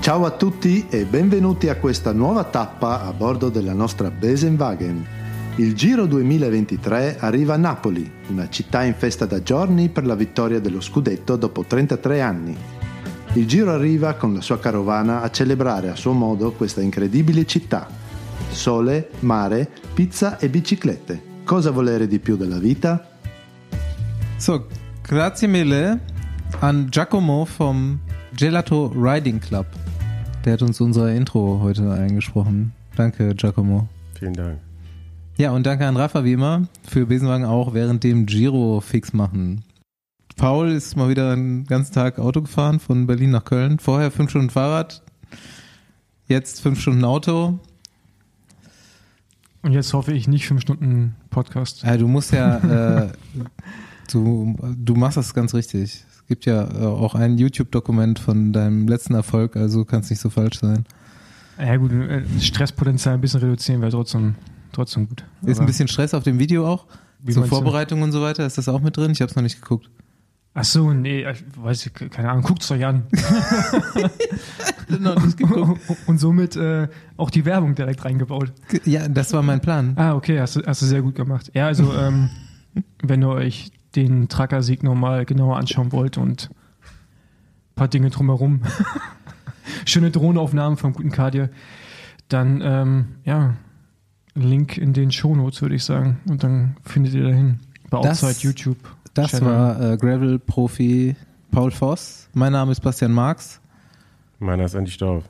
Ciao a tutti e benvenuti a questa nuova tappa a bordo della nostra Besenwagen. Il Giro 2023 arriva a Napoli, una città in festa da giorni per la vittoria dello scudetto dopo 33 anni. Il Giro arriva con la sua carovana a celebrare a suo modo questa incredibile città. Sole, mare, pizza e biciclette. Cosa volere di più della vita? So, grazie mille an Giacomo vom Gelato Riding Club. Der hat uns unser Intro heute eingesprochen. Danke, Giacomo. Vielen Dank. Ja, und danke an Rafa wie immer für Besenwagen auch während dem Giro fix machen. Paul ist mal wieder einen ganzen Tag Auto gefahren von Berlin nach Köln. Vorher fünf Stunden Fahrrad, jetzt fünf Stunden Auto. Und jetzt hoffe ich nicht fünf Stunden Podcast. Ja, du musst ja, äh, du, du machst das ganz richtig. Es gibt ja äh, auch ein YouTube-Dokument von deinem letzten Erfolg, also kann es nicht so falsch sein. Ja gut, äh, Stresspotenzial ein bisschen reduzieren wäre trotzdem, trotzdem gut. Ist Aber- ein bisschen Stress auf dem Video auch? Wie Zur meinst du? Vorbereitung und so weiter, ist das auch mit drin? Ich habe es noch nicht geguckt. Ach so, nee, weiß ich, keine Ahnung, guckt's euch an. Und somit äh, auch die Werbung direkt reingebaut. Ja, das war mein Plan. Ah, okay, hast du, hast du sehr gut gemacht. Ja, also, ähm, wenn ihr euch den Tracker-Sieg nochmal genauer anschauen wollt und ein paar Dinge drumherum, schöne Drohnenaufnahmen vom guten Kadir, dann, ähm, ja, Link in den Shownotes, würde ich sagen. Und dann findet ihr dahin. Bei Das- Outside YouTube. Das Channel. war äh, Gravel-Profi Paul Voss. Mein Name ist Bastian Marx. Meiner ist endlich Dorf.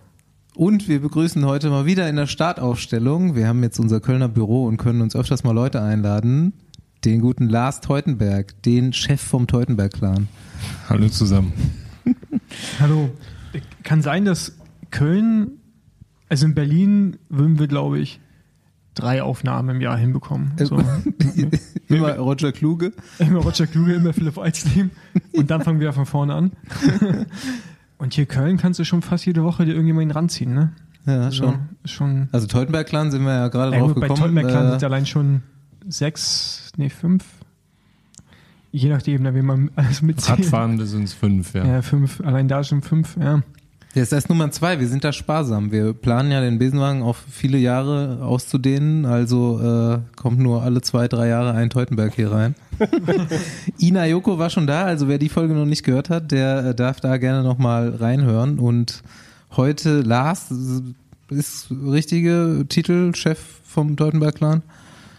Und wir begrüßen heute mal wieder in der Startaufstellung. Wir haben jetzt unser Kölner Büro und können uns öfters mal Leute einladen. Den guten Lars Teutenberg, den Chef vom Teutenberg-Clan. Hallo zusammen. Hallo. Kann sein, dass Köln, also in Berlin würden wir, glaube ich, drei Aufnahmen im Jahr hinbekommen. Äh, So. Immer Roger Kluge. Immer Roger Kluge, immer Philipp Eisleben. Und dann fangen wir von vorne an. Und hier Köln kannst du schon fast jede Woche dir irgendjemanden ranziehen, ne? Ja, So, schon. schon. Also Teutenberg-Clan sind wir ja gerade Ja, drauf gut, bei gekommen. Tottenberg Äh, sind allein schon sechs, nee, fünf. Je nachdem, da will man alles mitzählen. Radfahrende sind es fünf, ja. Ja, fünf. Allein da schon fünf, ja. Ja, ist erst Nummer zwei. Wir sind da sparsam. Wir planen ja den Besenwagen auf viele Jahre auszudehnen. Also äh, kommt nur alle zwei, drei Jahre ein Teutenberg hier rein. Ina Joko war schon da. Also wer die Folge noch nicht gehört hat, der äh, darf da gerne nochmal reinhören. Und heute Lars ist richtige Titel, Chef vom Teutenberg-Clan.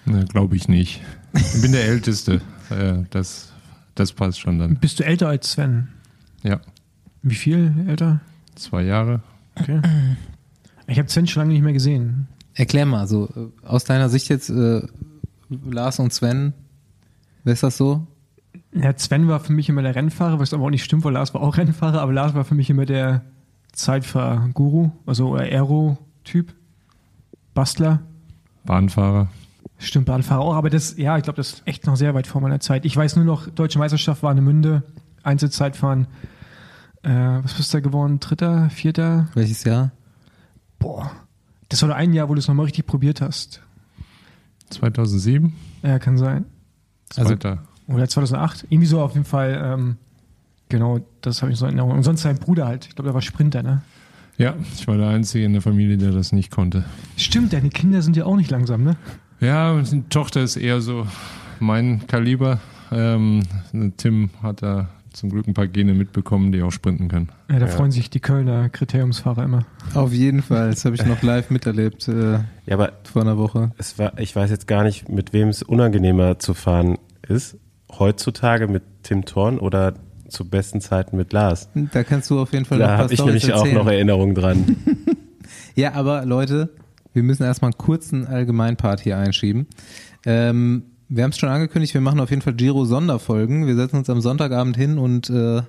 Ne, Glaube ich nicht. Ich bin der Älteste. Äh, das, das passt schon dann. Bist du älter als Sven? Ja, Wie viel älter? zwei Jahre. Okay. Ich habe Sven schon lange nicht mehr gesehen. Erklär mal, so äh, aus deiner Sicht jetzt äh, Lars und Sven, wer ist das so? Ja, Sven war für mich immer der Rennfahrer, was aber auch nicht stimmt, weil Lars war auch Rennfahrer, aber Lars war für mich immer der Zeitfahrguru, also oder Aero-Typ. Bastler. Bahnfahrer. Stimmt, Bahnfahrer auch, aber das, ja, ich glaube, das ist echt noch sehr weit vor meiner Zeit. Ich weiß nur noch, Deutsche Meisterschaft war eine Münde, Einzelzeitfahren. Äh, was bist du da geworden? Dritter, vierter? Welches Jahr? Boah. Das war nur ein Jahr, wo du es nochmal richtig probiert hast. 2007. Ja, kann sein. Also- Zweiter. Oder 2008. Irgendwie so auf jeden Fall. Ähm, genau, das habe ich so in Erinnerung. Und sonst sein Bruder halt. Ich glaube, der war Sprinter, ne? Ja, ich war der Einzige in der Familie, der das nicht konnte. Stimmt, deine Kinder sind ja auch nicht langsam, ne? Ja, die Tochter ist eher so mein Kaliber. Ähm, Tim hat da zum Glück ein paar Gene mitbekommen, die auch sprinten können. Ja, da Ja. freuen sich die Kölner Kriteriumsfahrer immer. Auf jeden Fall, das habe ich noch live miterlebt äh, Ja, aber vor einer Woche. es war, ich weiß jetzt gar nicht, mit wem es unangenehmer zu fahren ist. Heutzutage mit Tim Thorn oder zu besten Zeiten mit Lars. Da kannst du auf jeden Fall noch Da ein paar habe ich nämlich auch erzählen. noch Erinnerungen dran. Ja, aber Leute, wir müssen erstmal einen kurzen Allgemeinpart hier einschieben. Ähm, wir haben es schon angekündigt, wir machen auf jeden Fall Giro-Sonderfolgen. Wir setzen uns am Sonntagabend hin und äh,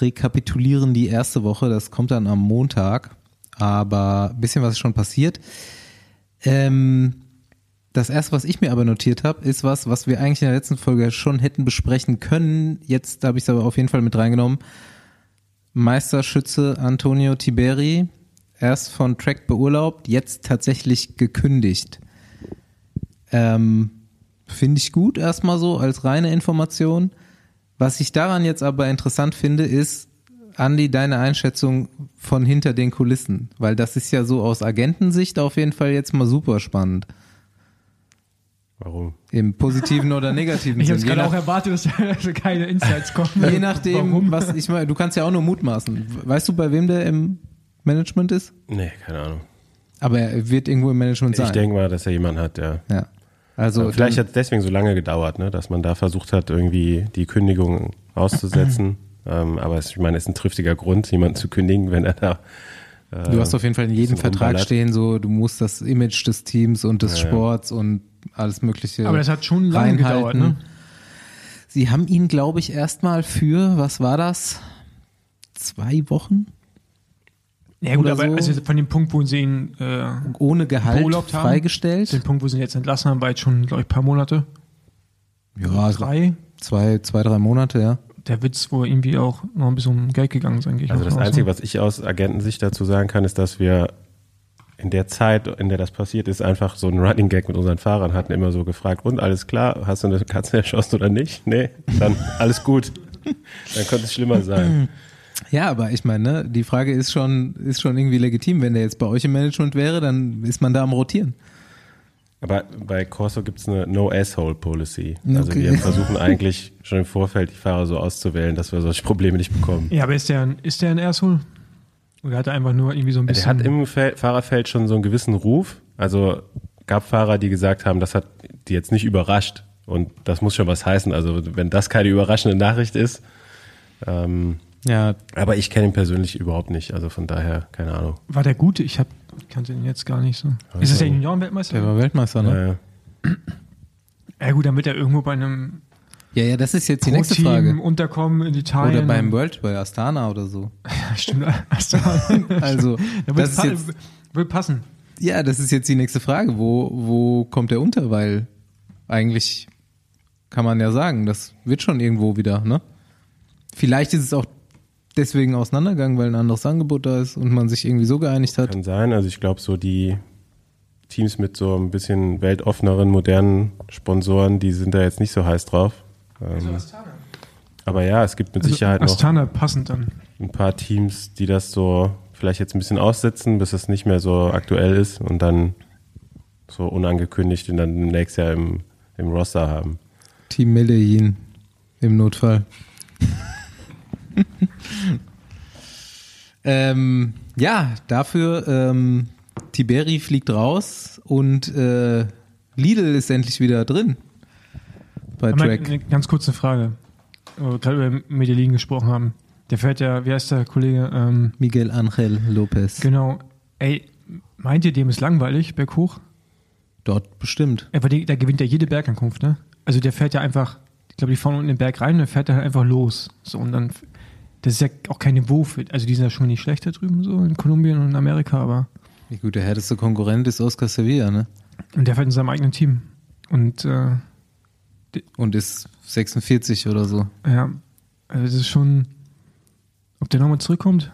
rekapitulieren die erste Woche. Das kommt dann am Montag. Aber ein bisschen was ist schon passiert. Ähm, das erste, was ich mir aber notiert habe, ist was, was wir eigentlich in der letzten Folge schon hätten besprechen können. Jetzt habe ich es aber auf jeden Fall mit reingenommen. Meisterschütze Antonio Tiberi, erst von Track beurlaubt, jetzt tatsächlich gekündigt. Ähm, Finde ich gut erstmal so als reine Information. Was ich daran jetzt aber interessant finde, ist, Andi, deine Einschätzung von hinter den Kulissen? Weil das ist ja so aus Agentensicht auf jeden Fall jetzt mal super spannend. Warum? Im positiven oder negativen Ich habe Sinn. gerade Je, auch nach, erwartet, dass da keine Insights kommen. je nachdem, Warum? was ich meine, du kannst ja auch nur mutmaßen. Weißt du, bei wem der im Management ist? Nee, keine Ahnung. Aber er wird irgendwo im Management sein. Ich denke mal, dass er jemanden hat, der. ja. Also Aber vielleicht hat es deswegen so lange gedauert, ne, dass man da versucht hat, irgendwie die Kündigung auszusetzen. ähm, aber es, ich meine, es ist ein triftiger Grund, jemanden zu kündigen, wenn er da. Äh, du hast auf jeden Fall in jedem Vertrag rumballert. stehen, so du musst das Image des Teams und des Ja, ja. Sports und alles Mögliche. Aber das hat schon lange gedauert, ne? Sie haben ihn, glaube ich, erstmal für, was war das? Zwei Wochen? Ja gut, aber so. also von dem Punkt, wo sie ihn äh, Ohne Gehalt Beurlaubt haben? freigestellt? den Punkt, wo sie ihn jetzt entlassen haben, war jetzt schon, glaube ich, ein paar Monate. Ja, also Drei. zwei, zwei, drei Monate, ja. Der Witz, wo irgendwie auch noch ein bisschen um Geld gegangen ist, eigentlich. Also das Einzige, was ich aus Agentensicht dazu sagen kann, ist, dass wir in der Zeit, in der das passiert ist, einfach so einen Running Gag mit unseren Fahrern hatten, immer so gefragt, und alles klar, hast du eine Katze erschossen oder nicht? Nee, dann alles gut. Dann könnte es schlimmer sein. Ja, aber ich meine, ne, die Frage ist schon, ist schon irgendwie legitim. Wenn der jetzt bei euch im Management wäre, dann ist man da am Rotieren. Aber bei Corso gibt es eine No-Asshole-Policy. Also Okay. wir versuchen eigentlich schon im Vorfeld die Fahrer so auszuwählen, dass wir solche Probleme nicht bekommen. Ja, aber ist der, ein- ist der ein Asshole? Oder hat er einfach nur irgendwie so ein Der bisschen. hat im Fel Fahrerfeld schon so einen gewissen Ruf. Also gab Fahrer, die gesagt haben, das hat die jetzt nicht überrascht. Und das muss schon was heißen. Also wenn das keine überraschende Nachricht ist. Ähm, Ja, aber ich kenne ihn persönlich überhaupt nicht. Also von daher, keine Ahnung. war der gute? Ich hab, ich kannte ihn jetzt gar nicht so. Ist das der Juniorenweltmeister? der war Weltmeister, ne? Äh, Ja gut, dann wird er irgendwo bei einem Ja, ja, das ist jetzt die nächste Frage. unterkommen in Italien. Oder beim World bei Astana oder so. Ja, Stimmt. Also, Also, da das wird, ist jetzt, wird passen. ja, das ist jetzt die nächste Frage. Wo, wo kommt der unter? Weil eigentlich kann man ja sagen, das wird schon irgendwo wieder, ne? Vielleicht ist es auch deswegen auseinandergegangen, weil ein anderes Angebot da ist und man sich irgendwie so geeinigt hat. kann sein. Also ich glaube, so die Teams mit so ein bisschen weltoffeneren, modernen Sponsoren, die sind da jetzt nicht so heiß drauf. Ähm, aber ja, es gibt mit Sicherheit noch Astana passend dann. ein paar Teams, die das so vielleicht jetzt ein bisschen aussetzen, bis es nicht mehr so aktuell ist und dann so unangekündigt und dann nächstes Jahr im, im Roster haben. Team Medellin im Notfall. ähm, ja, dafür ähm, Tiberi fliegt raus und äh, Lidl ist endlich wieder drin bei Aber Track. Eine ganz kurze Frage. Wo wir gerade über Medellin gesprochen haben. Der fährt ja, wie heißt der Kollege? Ähm, Miguel Angel Lopez. genau. Ey, meint ihr, dem ist langweilig berghoch? Dort bestimmt. Der, der gewinnt ja jede Bergankunft, ne? Also der fährt ja einfach, ich glaube, die fahren unten in den Berg rein und dann fährt er halt einfach los. So und dann, das ist ja auch kein Niveau für, also die sind ja schon nicht schlecht da drüben, so in Kolumbien und in Amerika, aber Wie gut, der härteste Konkurrent ist Oscar Sevilla, ne? und der fährt in seinem eigenen Team. Und äh, Und ist 46 oder so. ja, also das ist schon, ob der nochmal zurückkommt?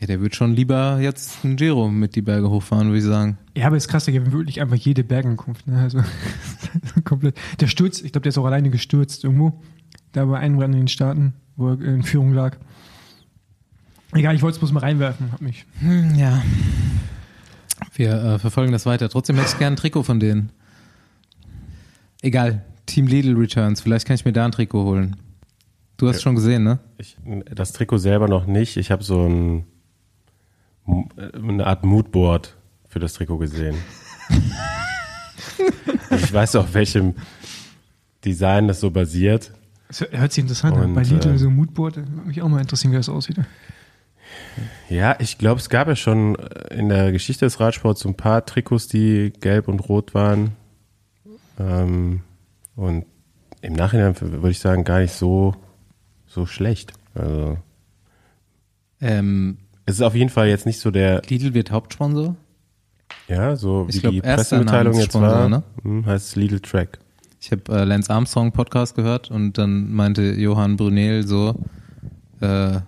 Ja, der wird schon lieber jetzt einen Giro mit die Berge hochfahren, würde ich sagen. Ja, aber ist krass, der gewinnt wirklich einfach jede Bergankunft. Ne? Also komplett. Der stürzt, ich glaube, der ist auch alleine gestürzt irgendwo. Da bei einem Rennen in den Staaten, wo er in Führung lag. Egal, ich wollte es bloß mal reinwerfen, hab mich. Hm, ja. Wir äh, verfolgen das weiter. Trotzdem hätte ich gerne ein Trikot von denen. Egal. Team Lidl Returns. Vielleicht kann ich mir da ein Trikot holen. Du hast Ja. schon gesehen, ne? Ich, das Trikot selber noch nicht. Ich habe so ein, eine Art Moodboard für das Trikot gesehen. ich weiß auch, auf welchem Design das so basiert. Das hört sich interessant an. Bei Lidl äh, so ein Moodboard, würde mich auch mal interessieren, wie das aussieht. Ja, ich glaube, es gab ja schon in der Geschichte des Radsports so ein paar Trikots, die gelb und rot waren. Ähm, und im Nachhinein würde ich sagen, gar nicht so, so schlecht. Also, Ähm, es ist auf jeden Fall jetzt nicht so der, Lidl wird Hauptsponsor. ja, so Ich wie glaub, die Pressemitteilung jetzt war, ne? hm, heißt es Lidl Track. Ich habe äh, Lance Armstrong Podcast gehört und dann meinte Johann Brunel so, äh, würde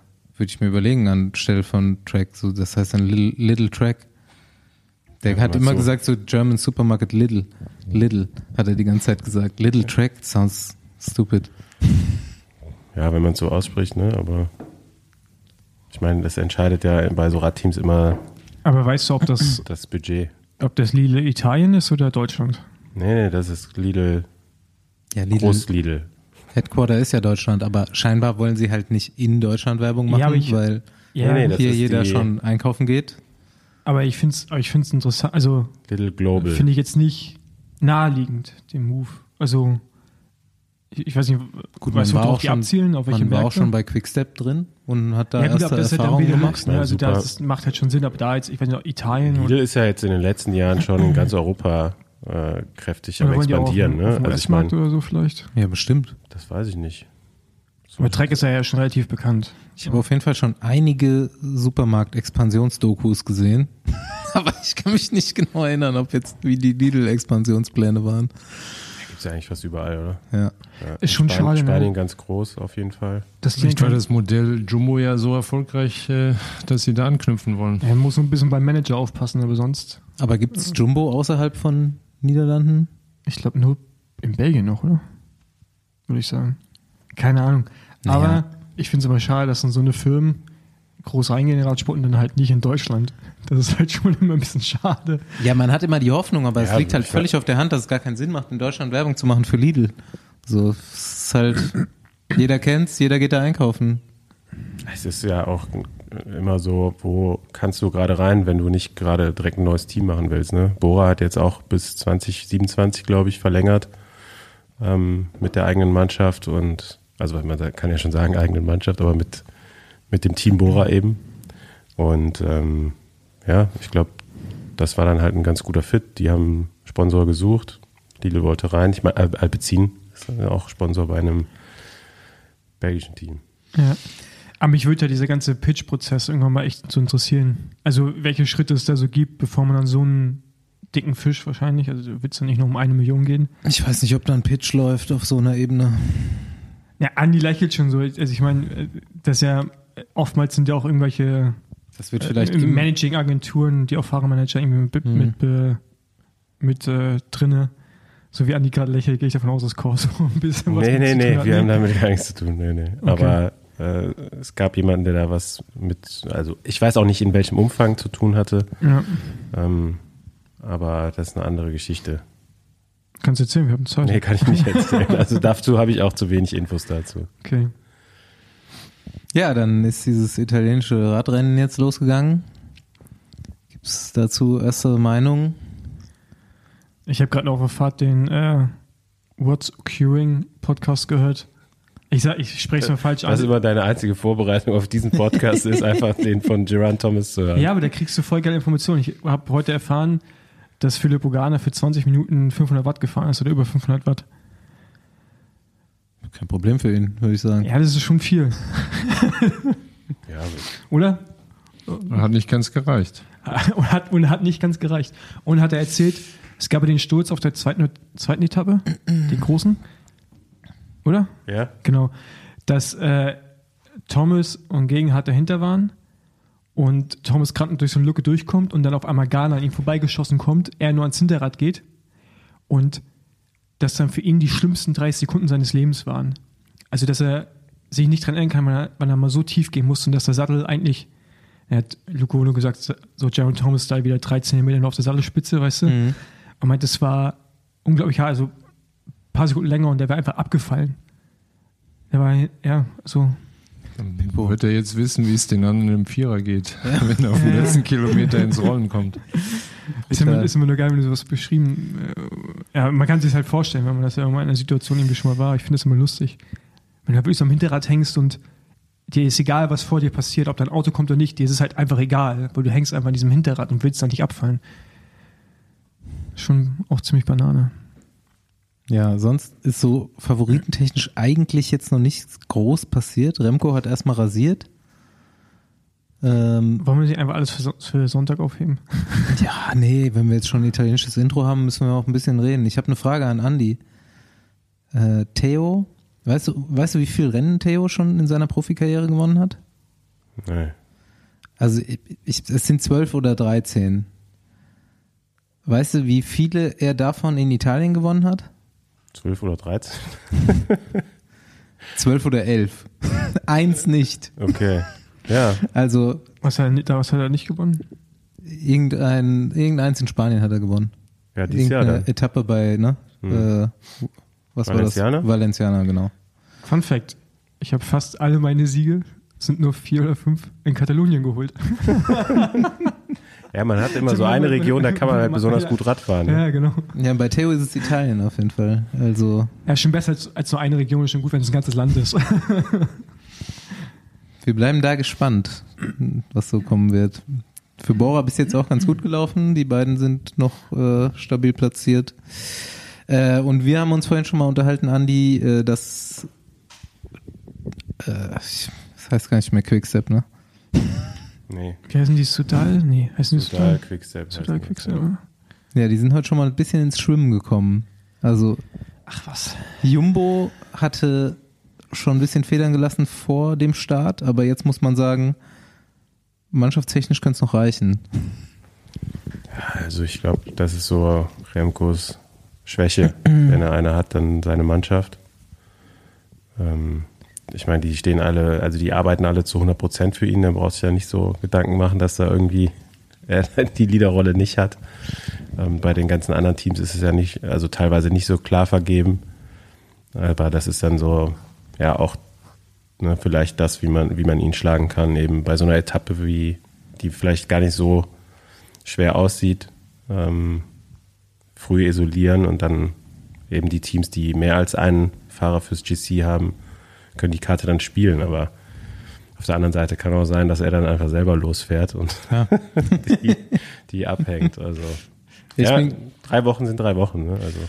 ich mir überlegen anstelle von Track, so das heißt dann Little, Little Track. Der Ja, hat immer du- gesagt so German Supermarket Little, Little hat er die ganze Zeit gesagt. Little Track sounds stupid. Ja, wenn man es so ausspricht, ne, aber Ich meine, das entscheidet ja bei so Radteams immer Aber weißt du, ob das, das Budget. ob das Lidl Italien ist oder Deutschland? Nee, nee, das ist Lidl, Ja, Lidl, Groß Lidl. Headquarter ist ja Deutschland, aber scheinbar wollen sie halt nicht in Deutschland Werbung machen, Ja, ich- weil Ja, Nee, nee, das hier jeder die- schon einkaufen geht. aber ich finde es ich find's interessant. Also Lidl Global. finde ich jetzt nicht naheliegend, den Move. Also, ich, ich weiß nicht, Gut, weißt du, man war worauf auch die schon, abzielen, auf welche man war auch Märkte? schon bei Quickstep drin und hat da ja gut, erste das halt Erfahrungen wieder gemacht. Ne? Ja, Also super. das macht halt schon Sinn, aber da jetzt, ich weiß nicht, Italien oder, Lidl ist ja jetzt in den letzten Jahren schon in ganz Europa äh, kräftig am oder wollen die auch auf, expandieren. auf Ne? dem Also ich meine, oder so vielleicht. Ja, bestimmt. das weiß ich nicht. Aber Trek ist ja, ja schon relativ bekannt. Ich habe auf jeden Fall schon einige Supermarkt-Expansionsdokus gesehen. Aber ich kann mich nicht genau erinnern, ob jetzt wie die Lidl-Expansionspläne waren. Gibt es ja eigentlich fast überall, oder? Ja. Ja. Ist schon Spanien, schade, ne? Spanien ganz groß auf jeden Fall. Das Vielleicht war das Modell Jumbo ja so erfolgreich, äh, dass sie da anknüpfen wollen. er muss so ein bisschen beim Manager aufpassen, aber sonst, Aber gibt's Jumbo außerhalb von Niederlanden? ich glaube nur in Belgien noch, oder? Würde ich sagen. Keine Ahnung. Naja. Aber ich finde es aber schade, dass dann so eine Firmen groß reingehen in Radsport und dann halt nicht in Deutschland. Das ist halt schon immer ein bisschen schade. Ja, man hat immer die Hoffnung, aber es Ja, liegt halt völlig auf der Hand, dass es gar keinen Sinn macht, in Deutschland Werbung zu machen für Lidl. So, es ist halt, jeder kennt's, jeder geht da einkaufen. Es ist ja auch immer so, wo kannst du gerade rein, wenn du nicht gerade direkt ein neues Team machen willst. Ne? Bora hat jetzt auch bis 2027, glaube ich, verlängert ähm, mit der eigenen Mannschaft und also man kann ja schon sagen eigenen Mannschaft, aber mit, mit dem Team Bora eben. Und ähm, ja, ich glaube, das war dann halt ein ganz guter Fit. Die haben Sponsor gesucht, Lidl wollte rein. Ich meine, Al- Alpecin ist auch Sponsor bei einem belgischen Team. Ja. Aber mich würde ja dieser ganze Pitch-Prozess irgendwann mal echt so interessieren. Also, welche Schritte es da so gibt, bevor man an so einen dicken Fisch wahrscheinlich, also wird es dann nicht nur um eine Million gehen. Ich weiß nicht, ob da ein Pitch läuft auf so einer Ebene. Ja, Andi lächelt schon so. Also, ich meine, das ist ja, oftmals sind ja auch irgendwelche Das wird vielleicht äh, Managing-Agenturen, die auch Fahrermanager irgendwie mit, Mhm. mit, äh, mit äh, drinne. So wie Andi gerade lächelt, gehe ich davon aus, dass Corso ein bisschen was Nee, mit nee, zu nee, tun hat, wir ne? haben damit gar nichts zu tun. Nee, nee. Okay. Aber äh, es gab jemanden, der da was mit, also ich weiß auch nicht, in welchem Umfang zu tun hatte, Ja, ähm, aber das ist eine andere Geschichte. kannst du erzählen, wir haben Zeit. Nee, kann ich nicht erzählen. Also dazu habe ich auch zu wenig Infos dazu. Okay. Ja, dann ist dieses italienische Radrennen jetzt losgegangen. Gibt's dazu erste Meinungen? Ich habe gerade auf der Fahrt den äh, What's Curing Podcast gehört. Ich sag, ich spreche es mal falsch Das ist an. immer deine einzige Vorbereitung auf diesen Podcast, ist einfach den von Gerard Thomas zu hören. Ja, aber da kriegst du voll geile Informationen. Ich habe heute erfahren, dass Philipp Ogana für 20 Minuten 500 Watt gefahren ist oder über 500 Watt. Kein Problem für ihn, würde ich sagen. Ja, das ist schon viel, Ja, oder? Hat nicht ganz gereicht. Und hat, und hat nicht ganz gereicht. Und hat er erzählt, es gab ja den Sturz auf der zweiten, zweiten Etappe, den großen, oder? ja. Genau. Dass äh, Thomas und Gegenhardt dahinter waren und Thomas gerade durch so eine Lücke durchkommt und dann auf einmal Ghana an ihm vorbeigeschossen kommt, er nur ans Hinterrad geht und das dann für ihn die schlimmsten 30 Sekunden seines Lebens waren. Also, dass er sich nicht dran erinnern kann, wann er, wann er mal so tief gehen musste und dass der Sattel eigentlich, er hat Luco nur gesagt, so Jaron Thomas Style wieder 13 Meter nur auf der Sattelspitze, weißt du? Mhm. Und meint, das war unglaublich hart, also paar Sekunden länger und der wäre einfach abgefallen. Der war, ja, so. Dann wird er jetzt wissen, wie es den anderen im Vierer geht, wenn er auf den letzten Kilometer ins Rollen kommt. Ist immer, ist immer nur geil, wenn du sowas beschrieben. Äh, ja, man kann sich halt vorstellen, wenn man das ja irgendwann in einer Situation irgendwie schon mal war. Ich finde das immer lustig. Wenn du halt wirklich so am Hinterrad hängst und dir ist egal, was vor dir passiert, ob dein Auto kommt oder nicht, dir ist es halt einfach egal, weil du hängst einfach an diesem Hinterrad und willst dann nicht abfallen. Schon auch ziemlich Banane. Ja, sonst ist so favoritentechnisch eigentlich jetzt noch nichts groß passiert. Remco hat erstmal rasiert. Ähm, Wollen wir nicht einfach alles für, für Sonntag aufheben? ja, nee, wenn wir jetzt schon ein italienisches Intro haben, müssen wir auch ein bisschen reden. Ich habe eine Frage an Andi. Äh, Theo, weißt du, weißt du, wie viel Rennen Theo schon in seiner Profikarriere gewonnen hat? Nee. Also ich, ich, es sind zwölf oder dreizehn. Weißt du, wie viele er davon in Italien gewonnen hat? 12 oder 13? Zwölf oder elf. Eins nicht. Okay. Ja, Also Was hat er, nicht- was hat er nicht gewonnen? irgendein, irgendeins in Spanien hat er gewonnen. ja dieses Jahr dann. Etappe bei, ne? Hm. Äh, was Valenciana? war das? Valenciana, genau. Fun Fact: Ich habe fast alle meine Siege, sind nur vier oder fünf, in Katalonien geholt. Ja, man hat immer so eine Region, da kann man halt besonders gut Radfahren. Ne? Ja, genau. Ja, bei Theo ist es Italien auf jeden Fall. Also Ja, schon besser als, als nur eine Region, ist schon gut, wenn es ein ganzes Land ist. wir bleiben da gespannt, was so kommen wird. Für Bora bis jetzt auch ganz gut gelaufen. Die beiden sind noch äh, stabil platziert. Äh, und wir haben uns vorhin schon mal unterhalten, Andi, äh, dass äh, ich- das heißt gar nicht mehr Quickstep, ne? Nee, Wie heißen die Sudal? Nee, heißen die total Sudal? Quickstep. Sudal. Quickstep. Ja, die sind heute schon mal ein bisschen ins Schwimmen gekommen. Also Ach was. Jumbo hatte schon ein bisschen Federn gelassen vor dem Start, aber jetzt muss man sagen, mannschaftstechnisch könnte es noch reichen. Also ich glaube, das ist so Remkos Schwäche. Wenn er eine hat, dann seine Mannschaft. Ähm, ich meine, die stehen alle, also die arbeiten alle zu 100 Prozent für ihn. Da brauchst du ja nicht so Gedanken machen, dass da irgendwie er die Leaderrolle nicht hat. Ähm, bei den ganzen anderen Teams ist es ja nicht, also teilweise nicht so klar vergeben. Aber das ist dann so, ja, auch ne, vielleicht das, wie man, wie man ihn schlagen kann, eben bei so einer Etappe, wie die vielleicht gar nicht so schwer aussieht, ähm, früh isolieren und dann eben die Teams, die mehr als einen Fahrer fürs GC haben, können die Karte dann spielen. Aber auf der anderen Seite kann auch sein, dass er dann einfach selber losfährt und Ja. die, die abhängt. Also Ich ja, bin- drei Wochen sind drei Wochen. Ne? Also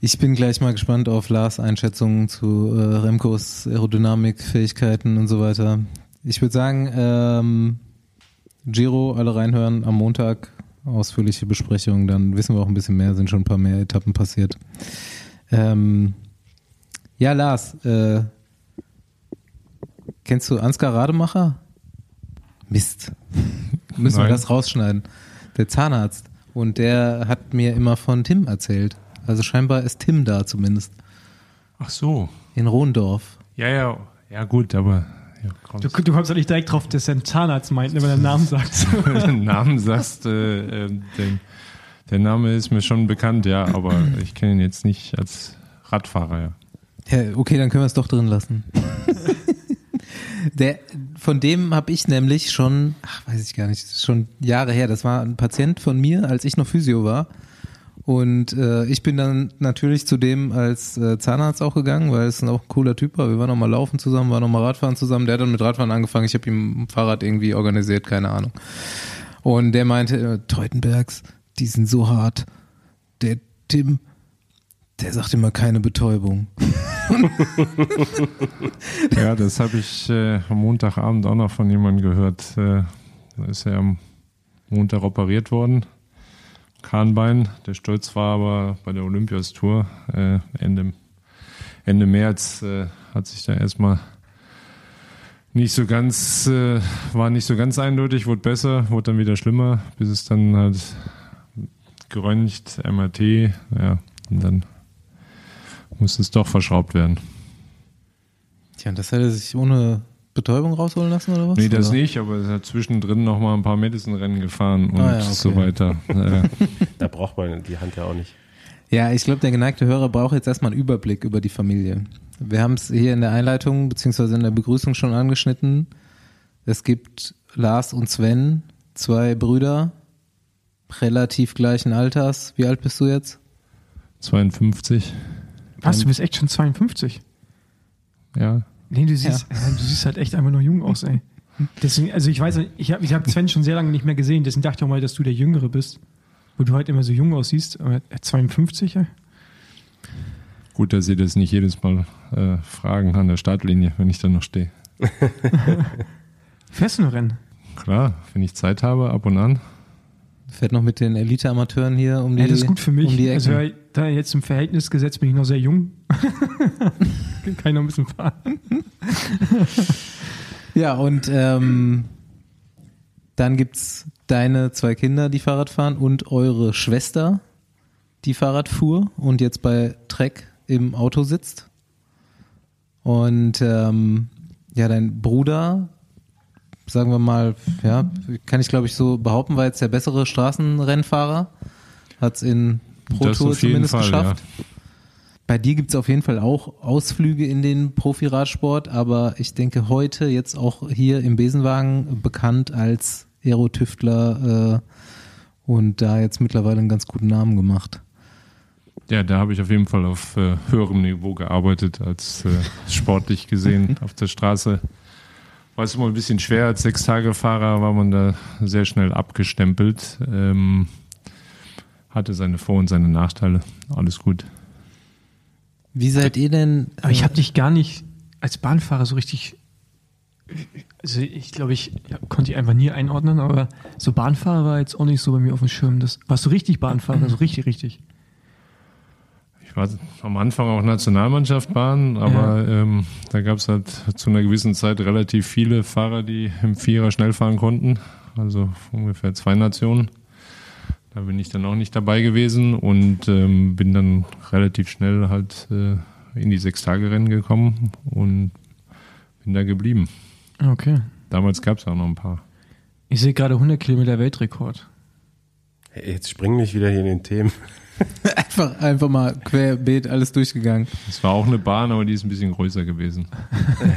Ich bin gleich mal gespannt auf Lars Einschätzungen zu äh, Remkos Aerodynamik, Fähigkeiten und so weiter. Ich würde sagen, ähm, Giro, alle reinhören am Montag, ausführliche Besprechung, dann wissen wir auch ein bisschen mehr, sind schon ein paar mehr Etappen passiert. Ähm, ja, Lars, äh, kennst du Ansgar Rademacher? Mist. Müssen wir Nein. das rausschneiden. Der Zahnarzt. Und der hat mir immer von Tim erzählt. Also scheinbar ist Tim da zumindest. Ach so. In Rohndorf. Ja, ja, ja gut, aber ja, komm. Du, du kommst doch nicht direkt drauf, dass er einen Zahnarzt meint, ne, wenn er einen Namen sagt. wenn du den Namen sagst, äh, äh, den, der Name ist mir schon bekannt, ja, aber ich kenne ihn jetzt nicht als Radfahrer, ja. Ja, okay, dann können wir es doch drin lassen. Der, von dem habe ich nämlich schon, ach, weiß ich gar nicht, schon Jahre her. Das war ein Patient von mir, als ich noch Physio war. Und äh, ich bin dann natürlich zu dem als äh, Zahnarzt auch gegangen, weil es auch ein cooler Typ war. Wir waren noch mal laufen zusammen, waren noch mal Radfahren zusammen. Der hat dann mit Radfahren angefangen. Ich habe ihm ein Fahrrad irgendwie organisiert, keine Ahnung. Und der meinte, äh, Teutenbergs, die sind so hart. Der Tim, der sagt immer keine Betäubung. Ja, das habe ich äh, am Montagabend auch noch von jemandem gehört. Äh, da ist er am Montag operiert worden. Kahnbein. Der Stolz war aber bei der Olympias-Tour äh, Ende, Ende März äh, hat sich da erstmal nicht so ganz, äh, war nicht so ganz eindeutig, wurde besser, wurde dann wieder schlimmer, bis es dann halt geröntgt, MRT, ja, und dann musste es doch verschraubt werden. Tja, und das hat er sich ohne Betäubung rausholen lassen oder was? Nee, das oder? nicht, aber er hat zwischendrin noch mal ein paar Medicine-Rennen gefahren und Ah ja, okay. so weiter. Da braucht man die Hand ja auch nicht. Ja, ich glaube, der geneigte Hörer braucht jetzt erstmal einen Überblick über die Familie. Wir haben es hier in der Einleitung beziehungsweise in der Begrüßung schon angeschnitten. Es gibt Lars und Sven, zwei Brüder, relativ gleichen Alters. Wie alt bist du jetzt? 52, Was, du bist echt schon 52? ja. Nee, du siehst, ja. du siehst halt echt einfach nur jung aus, ey. Deswegen, also ich weiß, ich habe ich hab Sven schon sehr lange nicht mehr gesehen, deswegen dachte ich auch mal, dass du der Jüngere bist. Wo du halt immer so jung aussiehst. Aber 52, ey? Gut, dass Sie das nicht jedes Mal äh, fragen an der Startlinie, wenn ich dann noch stehe. Fährst du noch Rennen? Klar, wenn ich Zeit habe, ab und an. Fährt noch mit den Elite-Amateuren hier um die Ja, das ist gut für mich. Um die Ecke. also da jetzt im Verhältnis gesetzt bin ich noch sehr jung. Kann ich noch ein bisschen fahren. Ja, und ähm, dann gibt's deine zwei Kinder, die Fahrrad fahren und eure Schwester, die Fahrrad fuhr und jetzt bei Trek im Auto sitzt. Und ähm, ja, dein Bruder sagen wir mal, ja, kann ich glaube ich so behaupten, war jetzt der bessere Straßenrennfahrer. Hat es in Pro Das Tour zumindest Fall, geschafft. Bei dir gibt es auf jeden Fall auch Ausflüge in den Profiradsport, aber ich denke heute jetzt auch hier im Besenwagen bekannt als Aerotüftler äh, und da jetzt mittlerweile einen ganz guten Namen gemacht. Ja, da habe ich auf jeden Fall auf äh, höherem Niveau gearbeitet als äh, sportlich gesehen auf der Straße. War es immer ein bisschen schwer. Als Sechstagefahrer war man da sehr schnell abgestempelt. Ähm, hatte seine Vor- und seine Nachteile. Alles gut. Wie seid ihr denn? Aber ich habe dich gar nicht als Bahnfahrer so richtig. Also ich glaube, ich ja, konnte dich einfach nie einordnen, aber so Bahnfahrer war jetzt auch nicht so bei mir auf dem Schirm. Das, warst du richtig Bahnfahrer, so richtig, richtig. Ich war am Anfang auch Nationalmannschaft Bahn, aber ähm, da gab es halt zu einer gewissen Zeit relativ viele Fahrer, die im Vierer schnell fahren konnten. Also ungefähr zwei Nationen. Da bin ich dann auch nicht dabei gewesen und ähm, bin dann relativ schnell halt äh, in die Sechstagerennen gekommen und bin da geblieben. Okay. Damals gab es auch noch ein paar. Ich sehe gerade 100 Kilometer Weltrekord. Hey, jetzt springen mich wieder hier in den Themen. Einfach, einfach mal querbeet alles durchgegangen. Es war auch eine Bahn, aber die ist ein bisschen größer gewesen.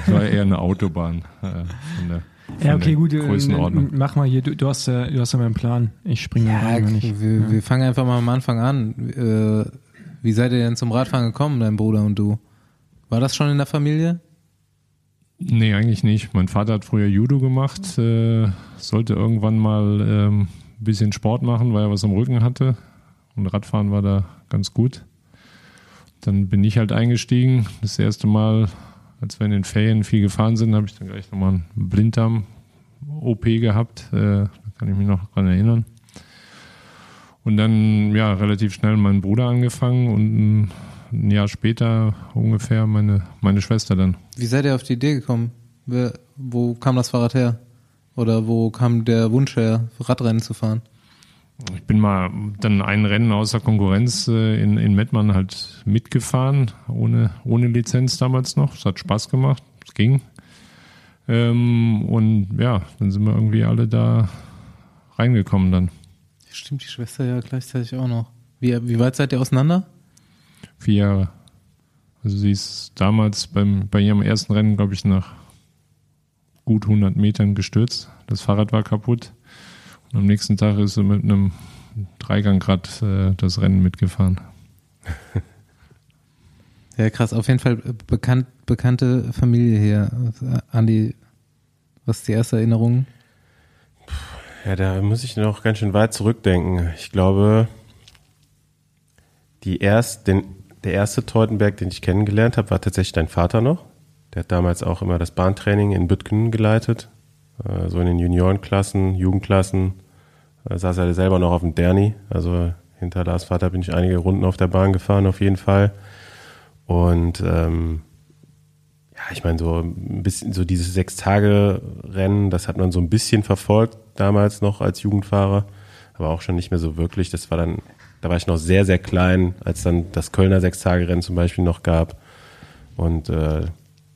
Es war eher eine Autobahn. Äh, von der, von Ja, okay, der gut. äh, Größenordnung. Mach mal hier, du, du hast ja, du hast ja meinen Plan. Ich springe da rein, nicht. wir, wir fangen einfach mal am Anfang an. Äh, wie seid ihr denn zum Radfahren gekommen, dein Bruder und du? War das schon in der Familie? Nee, eigentlich nicht. Mein Vater hat früher Judo gemacht, äh, sollte irgendwann mal ähm, ein bisschen Sport machen, weil er was am Rücken hatte. Und Radfahren war da ganz gut. Dann bin ich halt eingestiegen. Das erste Mal, als wir in den Ferien viel gefahren sind, habe ich dann gleich nochmal einen Blinddarm-OP gehabt. Äh, da kann ich mich noch dran erinnern. Und dann, ja, relativ schnell meinen Bruder angefangen und ein, Jahr später ungefähr meine, meine Schwester dann. Wie seid ihr auf die Idee gekommen? Wo kam das Fahrrad her? Oder wo kam der Wunsch her, Radrennen zu fahren? Ich bin mal dann ein Rennen außer Konkurrenz äh, in, in Mettmann halt mitgefahren, ohne, ohne Lizenz damals noch. Es hat Spaß gemacht, es ging. Ähm, und ja, dann sind wir irgendwie alle da reingekommen dann. Stimmt, die Schwester ja gleichzeitig auch noch. Wie, wie weit seid ihr auseinander? Vier Jahre. Also sie ist damals beim, bei ihrem ersten Rennen, glaube ich, nach gut 100 Metern gestürzt. Das Fahrrad war kaputt. Und am nächsten Tag ist sie mit einem Dreigangrad äh, das Rennen mitgefahren. Ja, krass. Auf jeden Fall bekannt, bekannte Familie hier. Andi, was ist die erste Erinnerung? Ja, da muss ich noch ganz schön weit zurückdenken. Ich glaube, die erst, den, der erste Teutenberg, den ich kennengelernt habe, war tatsächlich dein Vater noch. Der hat damals auch immer das Bahntraining in Büttgen geleitet. Äh, so in den Juniorenklassen, Jugendklassen. Da saß er selber noch auf dem Derni. Also hinter Lars Vater bin ich einige Runden auf der Bahn gefahren, auf jeden Fall. Und ähm, ja, ich meine, so ein bisschen, so dieses Sechs-Tage-Rennen, das hat man so ein bisschen verfolgt damals noch als Jugendfahrer, aber auch schon nicht mehr so wirklich. Das war dann, da war ich noch sehr, sehr klein, als dann das Kölner Sechs-Tage-Rennen zum Beispiel noch gab. Und äh,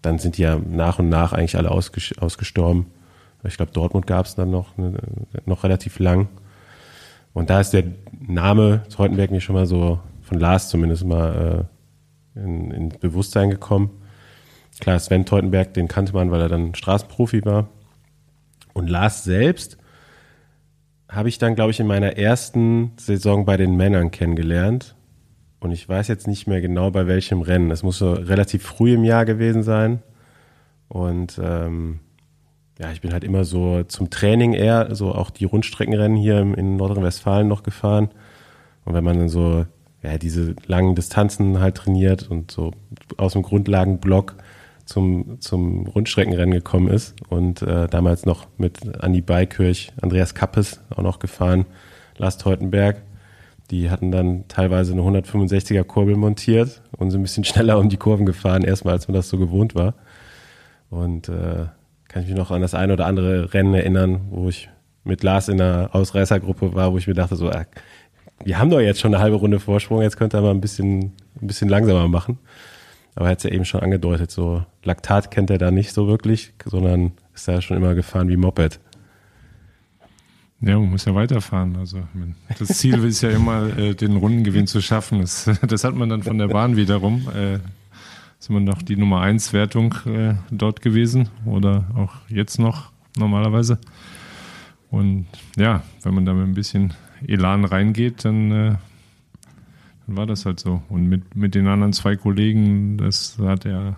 dann sind die ja nach und nach eigentlich alle ausges ausgestorben. Ich glaube, Dortmund gab es dann noch, ne, noch relativ lang. Und da ist der Name Teutenberg mir schon mal so, von Lars zumindest mal äh, in, in Bewusstsein gekommen. Klar, Sven Teutenberg, den kannte man, weil er dann Straßenprofi war. Und Lars selbst habe ich dann, glaube ich, in meiner ersten Saison bei den Männern kennengelernt. Und ich weiß jetzt nicht mehr genau bei welchem Rennen. Es muss so relativ früh im Jahr gewesen sein. Und ähm, ja, ich bin halt immer so zum Training eher, so auch die Rundstreckenrennen hier in Nordrhein-Westfalen noch gefahren. Und wenn man dann so ja, diese langen Distanzen halt trainiert und so aus dem Grundlagenblock zum, zum Rundstreckenrennen gekommen ist und äh, damals noch mit Andi Beikirch, Andreas Kappes auch noch gefahren, Lars Teutenberg. Die hatten dann teilweise eine 165er Kurbel montiert und sind ein bisschen schneller um die Kurven gefahren, erstmal als man das so gewohnt war. Und äh, kann ich mich noch an das ein oder andere Rennen erinnern, wo ich mit Lars in einer Ausreißergruppe war, wo ich mir dachte, so, äh, wir haben doch jetzt schon eine halbe Runde Vorsprung, jetzt könnte er mal ein bisschen, ein bisschen langsamer machen. Aber er hat es ja eben schon angedeutet, so Laktat kennt er da nicht so wirklich, sondern Ist da schon immer gefahren wie Moped. Ja, man muss ja weiterfahren. Also das Ziel ist ja immer, äh, den Rundengewinn zu schaffen. Das, das, hat man dann von der Bahn wiederum. Äh, ist man noch die Nummer 1 Wertung äh, dort gewesen oder auch jetzt noch normalerweise. Und ja, wenn man da mit ein bisschen Elan reingeht, dann, äh, dann war das halt so. Und mit, mit den anderen zwei Kollegen, das hat ja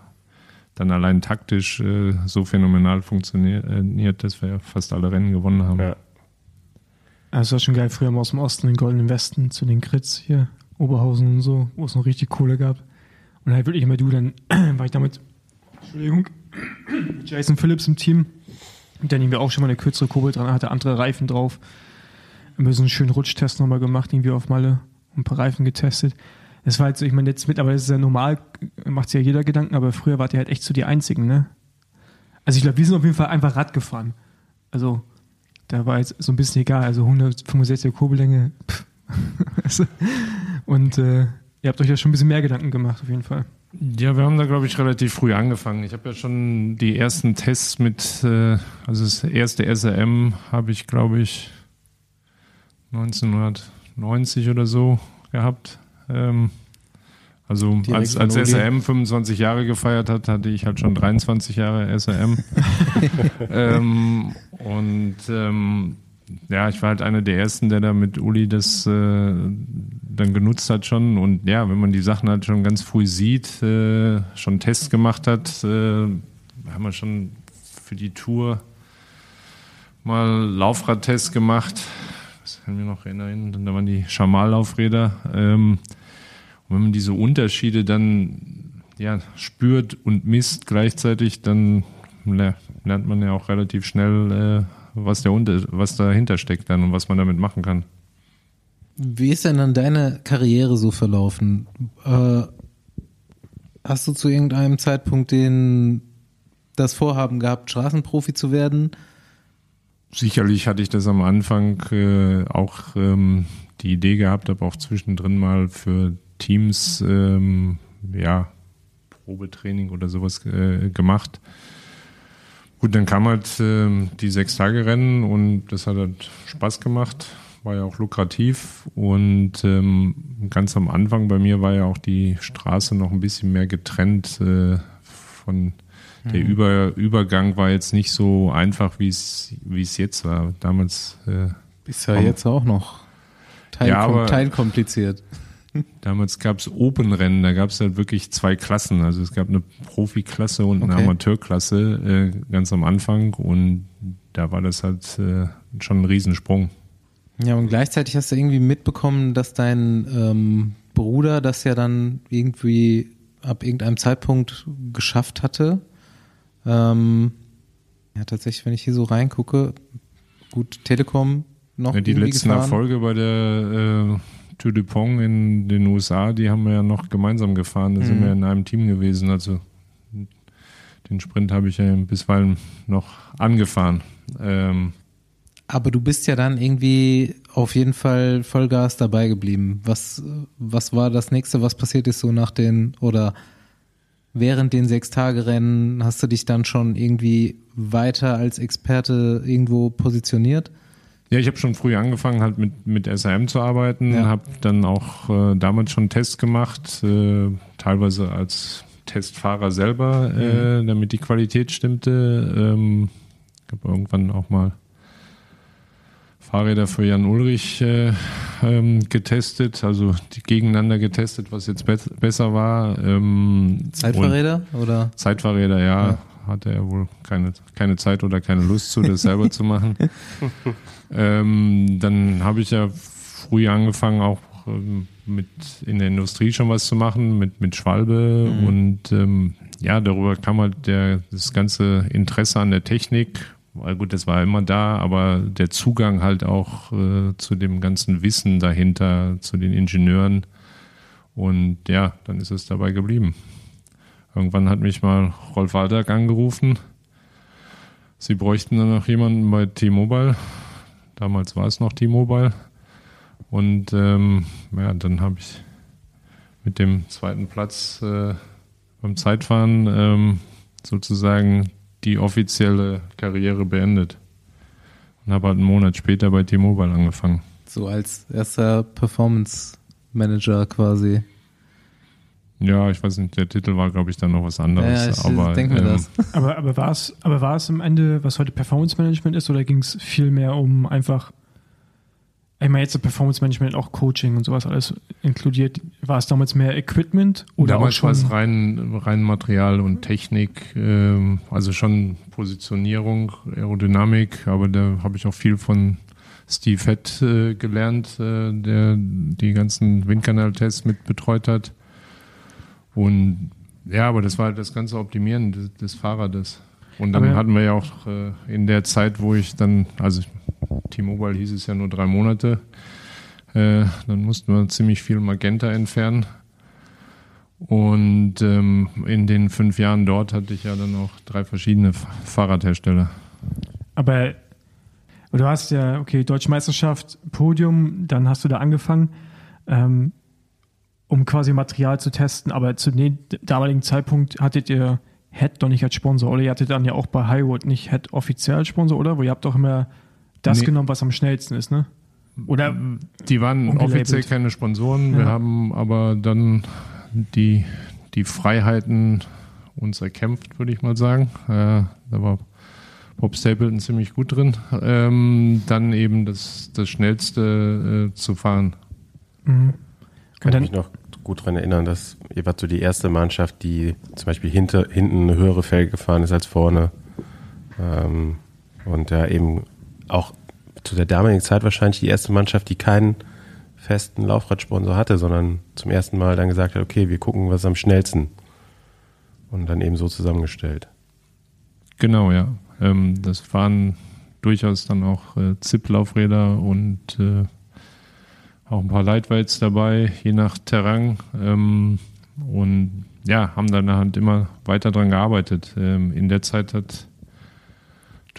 dann allein taktisch äh, so phänomenal funktioniert, dass wir fast alle Rennen gewonnen haben. Ja. Also war schon geil, früher mal aus dem Osten, den Goldenen Westen, zu den Kritz hier, Oberhausen und so, wo es noch richtig Kohle gab. Und halt wirklich immer du, dann war ich damit, Entschuldigung, Jason Phillips im Team, der wir auch schon mal eine kürzere Kurbel dran, hatte andere Reifen drauf. Wir so einen schönen Rutschtest nochmal gemacht, irgendwie auf Malle, ein paar Reifen getestet. Das war halt so, ich meine, jetzt mittlerweile ist es ja normal, macht sich ja jeder Gedanken, aber früher wart ihr halt echt so die Einzigen, ne? Also ich glaube, wir sind auf jeden Fall einfach Rad gefahren. Also da war jetzt so ein bisschen egal, also 165er Kurbellänge. Und äh, ihr habt euch ja schon ein bisschen mehr Gedanken gemacht, auf jeden Fall. Ja, wir haben da, glaube ich, relativ früh angefangen. Ich habe ja schon die ersten Tests mit, äh, also das erste SRM habe ich, glaube ich, 1990 oder so gehabt. Ähm, also als, als SRM 25 Jahre gefeiert hat, hatte ich halt schon 23 Jahre SRM. ähm, und ähm, ja, ich war halt einer der ersten, der da mit Uli das äh, dann genutzt hat schon. Und ja, wenn man die Sachen halt schon ganz früh sieht, äh, schon Tests gemacht hat, äh, haben wir schon für die Tour mal Laufradtests gemacht. Das kann ich mir noch erinnern. Da waren die Schamal-Laufräder. Ähm, und wenn man diese Unterschiede dann ja, spürt und misst gleichzeitig, dann lernt man ja auch relativ schnell, äh, was, der was dahinter steckt dann und was man damit machen kann. Wie ist denn dann deine Karriere so verlaufen? Äh, hast du zu irgendeinem Zeitpunkt den, das Vorhaben gehabt, Straßenprofi zu werden? Sicherlich hatte ich das am Anfang äh, auch ähm, die Idee gehabt, aber auch zwischendrin mal für Teams ähm, ja Probetraining oder sowas äh, gemacht. Gut, dann kam halt äh, die sechs Tage Rennen und das hat halt Spaß gemacht, war ja auch lukrativ und ähm, ganz am Anfang bei mir war ja auch die Straße noch ein bisschen mehr getrennt äh, von der mhm. Über, Übergang war jetzt nicht so einfach, wie es wie es jetzt war. Damals äh, ist ja jetzt auch noch teil, ja, teilkompliziert. Damals gab es Open-Rennen, da gab es halt wirklich zwei Klassen. Also es gab eine Profiklasse und eine okay. Amateurklasse äh, ganz am Anfang und da war das halt äh, schon ein Riesensprung. Ja, und gleichzeitig hast du irgendwie mitbekommen, dass dein ähm, Bruder das ja dann irgendwie ab irgendeinem Zeitpunkt geschafft hatte. Ähm, ja, tatsächlich, wenn ich hier so reingucke, gut, Telekom noch. Ja, die letzten gefahren. Erfolge bei der äh, Tour de Pont in den USA, die haben wir ja noch gemeinsam gefahren. Da mhm. sind wir in einem Team gewesen. Also den Sprint habe ich ja bisweilen noch angefahren. Ähm, aber du bist ja dann irgendwie auf jeden Fall Vollgas dabei geblieben. Was, was war das nächste, was passiert ist so nach den oder während den Sechs-Tage-Rennen? Hast du dich dann schon irgendwie weiter als Experte irgendwo positioniert? Ja, ich habe schon früh angefangen, halt mit, mit SRM zu arbeiten, ja. habe dann auch äh, damals schon Tests gemacht, äh, teilweise als Testfahrer selber, äh, mhm. damit die Qualität stimmte. Ähm, ich habe irgendwann auch mal Fahrräder für Jan Ulrich äh, ähm, getestet, also die gegeneinander getestet, was jetzt be besser war. Ähm, Zeitfahrräder oder? Zeitfahrräder, ja. ja. Hatte er wohl keine, keine Zeit oder keine Lust zu, das selber zu machen. Ähm, dann habe ich ja früh angefangen, auch ähm, mit in der Industrie schon was zu machen, mit, mit Schwalbe. Mhm. Und ähm, ja, darüber kam halt der, das ganze Interesse an der Technik. Gut, das war immer da, aber der Zugang halt auch äh, zu dem ganzen Wissen dahinter, zu den Ingenieuren. Und ja, dann ist es dabei geblieben. Irgendwann hat mich mal Rolf Waldag angerufen. Sie bräuchten dann noch jemanden bei T-Mobile. Damals war es noch T-Mobile. Und ähm, ja, dann habe ich mit dem zweiten Platz äh, beim Zeitfahren ähm, sozusagen die offizielle Karriere beendet. Und habe halt einen Monat später bei T-Mobile angefangen. So als erster Performance Manager quasi. Ja, ich weiß nicht, der Titel war, glaube ich, dann noch was anderes. Ja, ich aber denke mir ähm, das. Aber, aber war es aber war es am Ende, was heute Performance Management ist, oder ging es viel mehr um einfach, ich meine jetzt Performance Management auch Coaching und sowas alles inkludiert. War es damals mehr Equipment oder auch Damals war es rein, rein Material und Technik, ähm, also schon Positionierung, Aerodynamik, aber da habe ich auch viel von Steve Fett äh, gelernt, äh, der die ganzen Windkanaltests mit betreut hat. Und ja, aber das war halt das ganze Optimieren des, des Fahrrades. Und dann Aber- hatten wir ja auch äh, in der Zeit, wo ich dann, also T-Mobile hieß es ja nur drei Monate, äh, dann mussten wir ziemlich viel Magenta entfernen. Und ähm, in den fünf Jahren dort hatte ich ja dann auch drei verschiedene Fahrradhersteller. Aber du hast ja, okay, Deutsche Meisterschaft, Podium, dann hast du da angefangen, ähm, um quasi Material zu testen. Aber zu dem damaligen Zeitpunkt hattet ihr Head doch nicht als Sponsor, oder? Ihr hattet dann ja auch bei Highwood nicht Head offiziell als Sponsor, oder? Wo ihr habt doch immer das Nee. genommen, was am schnellsten ist, ne? Oder Die waren Ungelabelt. offiziell keine Sponsoren. Wir Ja. haben aber dann die, die Freiheiten uns erkämpft, würde ich mal sagen. Äh, da war Bob Stapleton ziemlich gut drin. Ähm, dann eben das, das Schnellste äh, zu fahren. Mhm. Kann ich mich noch gut daran erinnern, dass ihr wart so die erste Mannschaft, die zum Beispiel hinter, hinten eine höhere Felge gefahren ist als vorne. Ähm, und ja, eben auch zu der damaligen Zeit wahrscheinlich die erste Mannschaft, die keinen festen Laufradsponsor hatte, sondern zum ersten Mal dann gesagt hat, okay, wir gucken, was am schnellsten. Und dann eben so zusammengestellt. Genau, ja. Ähm, das waren durchaus dann auch äh, ZIP-Laufräder und äh, auch ein paar Lightweights dabei, je nach Terrain. Ähm, und ja, haben dann halt immer weiter dran gearbeitet. Ähm, in der Zeit hat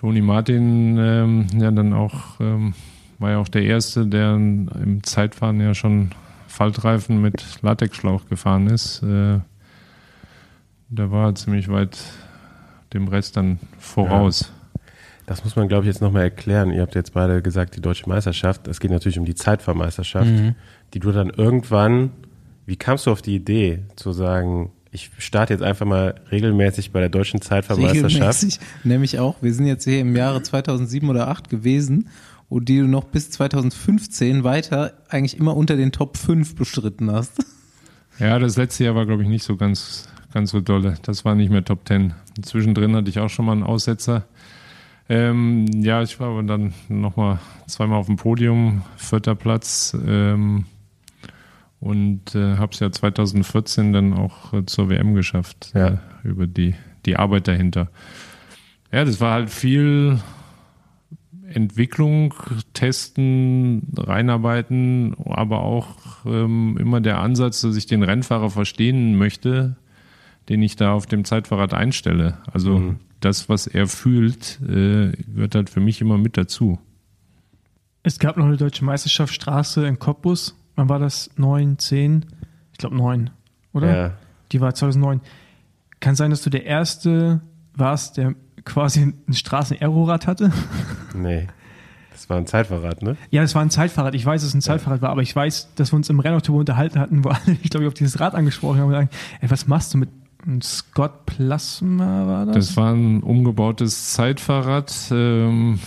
Toni Martin ähm, ja dann auch, ähm, war ja auch der Erste, der im Zeitfahren ja schon Faltreifen mit Latexschlauch gefahren ist. Äh, da war er ziemlich weit dem Rest dann voraus. Das muss man, glaube ich, jetzt nochmal erklären. Ihr habt jetzt beide gesagt, die deutsche Meisterschaft. Es geht natürlich um die Zeitfahrmeisterschaft, die du dann irgendwann, wie kamst du auf die Idee zu sagen, ich starte jetzt einfach mal regelmäßig bei der deutschen Zeitfahrmeisterschaft? Regelmäßig, nämlich auch. Wir sind jetzt hier im Jahre 2007 oder 2008 gewesen und die du noch bis 2015 weiter eigentlich immer unter den Top 5 bestritten hast. Ja, das letzte Jahr war, glaube ich, nicht so ganz, ganz so dolle. Das war nicht mehr Top Ten. Zwischendrin hatte ich auch schon mal einen Aussetzer. Ähm, ja, ich war aber dann nochmal zweimal auf dem Podium, vierter Platz. Ähm, und äh, habe es ja 2014 dann auch äh, zur WM geschafft, Ja. äh, über die, die Arbeit dahinter. Ja, das war halt viel Entwicklung, Testen, reinarbeiten, aber auch ähm, immer der Ansatz, dass ich den Rennfahrer verstehen möchte, den ich da auf dem Zeitfahrrad einstelle. Also das, was er fühlt, äh, gehört halt für mich immer mit dazu. Es gab noch eine deutsche Meisterschaft Straße in Cottbus. Wann war das? Neun, zehn? Ich glaube neun, oder? Ja. Die war 2009. Kann sein, dass du der Erste warst, der quasi ein Straßen-Aerorad hatte? Nee. Das war ein Zeitfahrrad, ne? Ja, das war ein Zeitfahrrad. Ich weiß, dass es ein Zeitfahrrad war, aber ich weiß, dass wir uns im Rennoktober unterhalten hatten, wo alle, ich glaube, auf dieses Rad angesprochen haben und sagen, ey, was machst du mit einem Scott Plasma war das? Das war ein umgebautes Zeitfahrrad ähm,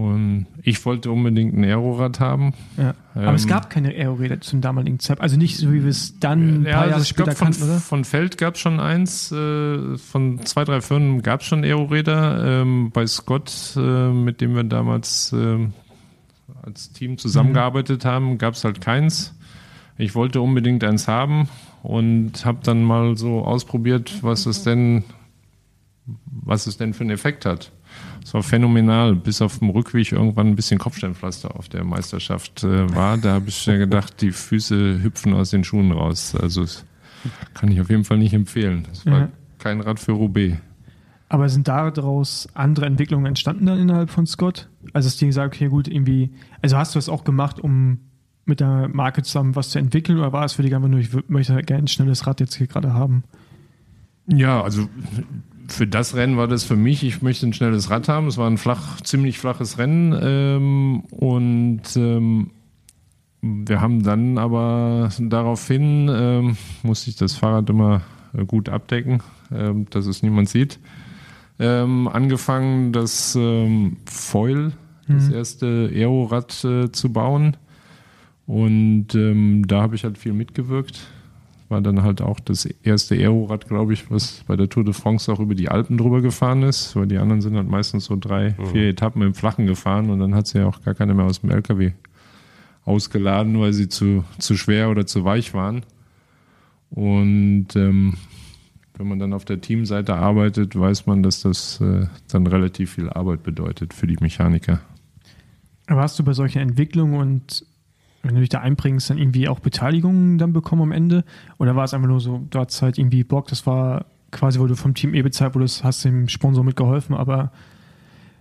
und ich wollte unbedingt ein Aerorad haben. ja. Aber es ähm, gab keine Aeroräder zum damaligen Zeitpunkt. Also nicht so, wie wir es dann ein paar Jahre also ich später von, kannten, oder? von Feld gab es schon eins, äh, von zwei, drei Firmen gab es schon Aeroräder. Ähm, bei Scott, äh, mit dem wir damals äh, als Team zusammengearbeitet haben, gab es halt keins. Ich wollte unbedingt eins haben und habe dann mal so ausprobiert, was es denn, was es denn für einen Effekt hat. Es war phänomenal, bis auf dem Rückweg irgendwann ein bisschen Kopfsteinpflaster auf der Meisterschaft äh, war. Da habe ich mir gedacht, die Füße hüpfen aus den Schuhen raus. Also das kann ich auf jeden Fall nicht empfehlen. Das war Ja. kein Rad für Roubaix. Aber sind daraus andere Entwicklungen entstanden dann innerhalb von Scott? Also dass die gesagt, okay, gut, irgendwie, also hast du das auch gemacht, um mit der Marke zusammen was zu entwickeln oder war es für dich einfach nur, ich möchte gerne ein schnelles Rad jetzt hier gerade haben? Ja, also für das Rennen war das für mich, ich möchte ein schnelles Rad haben. Es war ein flach, ziemlich flaches Rennen ähm, und ähm, wir haben dann aber daraufhin, ähm, musste ich das Fahrrad immer gut abdecken, ähm, dass es niemand sieht, ähm, angefangen, das ähm, Foil, das Mhm. erste Aerorad äh, zu bauen. Und ähm, da habe ich halt viel mitgewirkt. War dann halt auch das erste Aerorad, glaube ich, was bei der Tour de France auch über die Alpen drüber gefahren ist, weil die anderen sind halt meistens so drei, vier Etappen im Flachen gefahren und dann hat sie ja auch gar keine mehr aus dem LKW ausgeladen, weil sie zu, zu schwer oder zu weich waren. Und ähm, wenn man dann auf der Teamseite arbeitet, weiß man, dass das äh, dann relativ viel Arbeit bedeutet für die Mechaniker. Aber hast du bei solchen Entwicklungen und wenn du dich da einbringst, dann irgendwie auch Beteiligungen dann bekommen am Ende? Oder war es einfach nur so, du hattest halt irgendwie Bock, das war quasi, wo du vom Team E bezahlt wurdest, hast dem Sponsor mitgeholfen, aber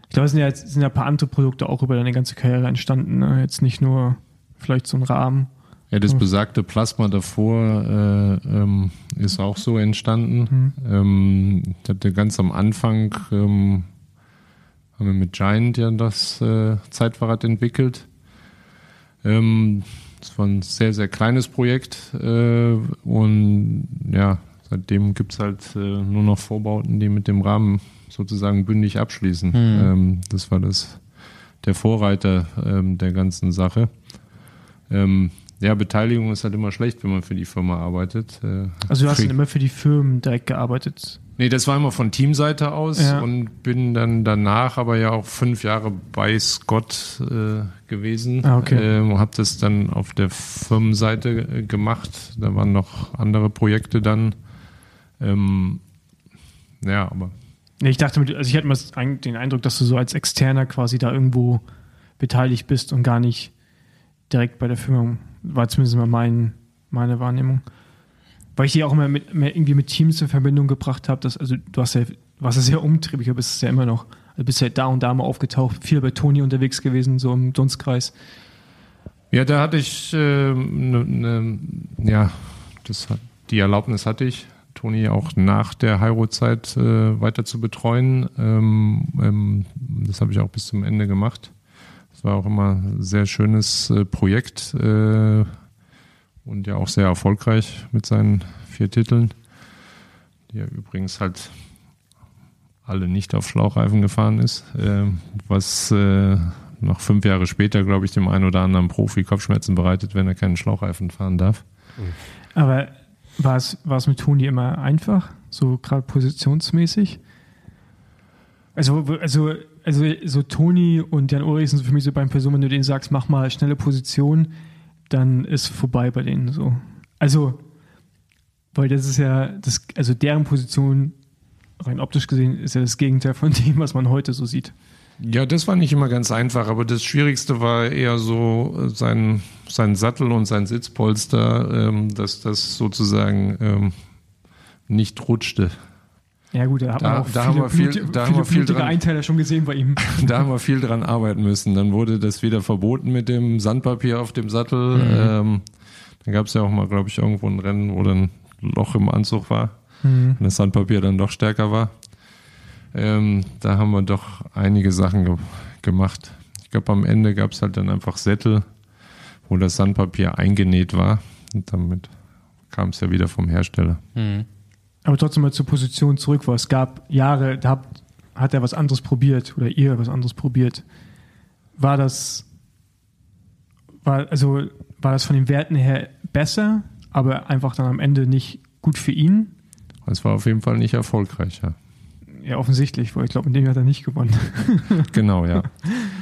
ich glaube, es sind ja, jetzt, sind ja ein paar andere Produkte auch über deine ganze Karriere entstanden. Ne? Jetzt nicht nur vielleicht so ein Rahmen. Ja, das besagte Plasma davor äh, ähm, ist auch so entstanden. Ähm, ich hatte ganz am Anfang ähm, haben wir mit Giant ja das äh, Zeitfahrrad entwickelt. Ähm, das war ein sehr, sehr kleines Projekt äh, und ja, seitdem gibt's halt äh, nur noch Vorbauten, die mit dem Rahmen sozusagen bündig abschließen. Ähm, das war das der Vorreiter ähm, der ganzen Sache. Ähm, ja, Beteiligung ist halt immer schlecht, wenn man für die Firma arbeitet. Äh, Also du hast dann immer für die Firmen direkt gearbeitet. Nee, das war immer von Teamseite aus Ja. und bin dann danach aber ja auch fünf Jahre bei Scott äh, gewesen. Ah, okay. Ähm, habe das dann auf der Firmenseite äh, gemacht. Da waren noch andere Projekte dann. Ähm, ja, aber ich dachte, also ich hatte Ein- den Eindruck, dass du so als Externer quasi da irgendwo beteiligt bist und gar nicht direkt bei der Firma. War zumindest mal mein, meine Wahrnehmung. Weil ich die auch immer mit, irgendwie mit Teams in Verbindung gebracht habe. Dass, also du hast ja, warst ja sehr umtriebig, aber bist es ja immer noch. Also bist ja da und da mal aufgetaucht, viel bei Toni unterwegs gewesen, so im Dunstkreis. Ja, da hatte ich, äh, ne, ne, ja, das die Erlaubnis hatte ich, Toni auch nach der Hairo-Zeit äh, weiter zu betreuen. Ähm, ähm, das habe ich auch bis zum Ende gemacht. Das war auch immer ein sehr schönes äh, Projekt äh, und ja auch sehr erfolgreich mit seinen vier Titeln, die ja übrigens halt alle nicht auf Schlauchreifen gefahren ist, äh, was noch fünf Jahre später, glaube ich, dem einen oder anderen Profi Kopfschmerzen bereitet, wenn er keinen Schlauchreifen fahren darf. Aber war es, war es mit Toni immer einfach, so gerade positionsmäßig? Also, also, also so Toni und Jan Ulrich sind für mich so beim Personen, wenn du denen sagst, mach mal schnelle Position, dann ist vorbei bei denen so. Also, weil das ist ja, das, also deren Position, rein optisch gesehen, ist ja das Gegenteil von dem, was man heute so sieht. Ja, das war nicht immer ganz einfach, aber das Schwierigste war eher so äh, sein, sein Sattel und sein Sitzpolster, ähm, dass das sozusagen ähm, nicht rutschte. Ja gut, da, hat Da- man auch da viele, haben wir viel- blutige- da haben wir viel dran. Einteiler schon gesehen bei ihm. Da haben wir viel dran arbeiten müssen. Dann wurde das wieder verboten mit dem Sandpapier auf dem Sattel. Ähm, dann gab es ja auch mal, glaube ich, irgendwo ein Rennen, wo dann ein Loch im Anzug war und das Sandpapier dann doch stärker war. Ähm, da haben wir doch einige Sachen ge gemacht. Ich glaube, am Ende gab es halt dann einfach Sättel, wo das Sandpapier eingenäht war. Und damit kam es ja wieder vom Hersteller. Aber trotzdem mal zur Position zurück, weil es gab Jahre, da hat, hat er was anderes probiert oder ihr was anderes probiert. War das, war, also, war das von den Werten her besser, aber einfach dann am Ende nicht gut für ihn? Es war auf jeden Fall nicht erfolgreich, ja. Ja, offensichtlich, weil ich glaube, in dem hat er nicht gewonnen. Genau, ja.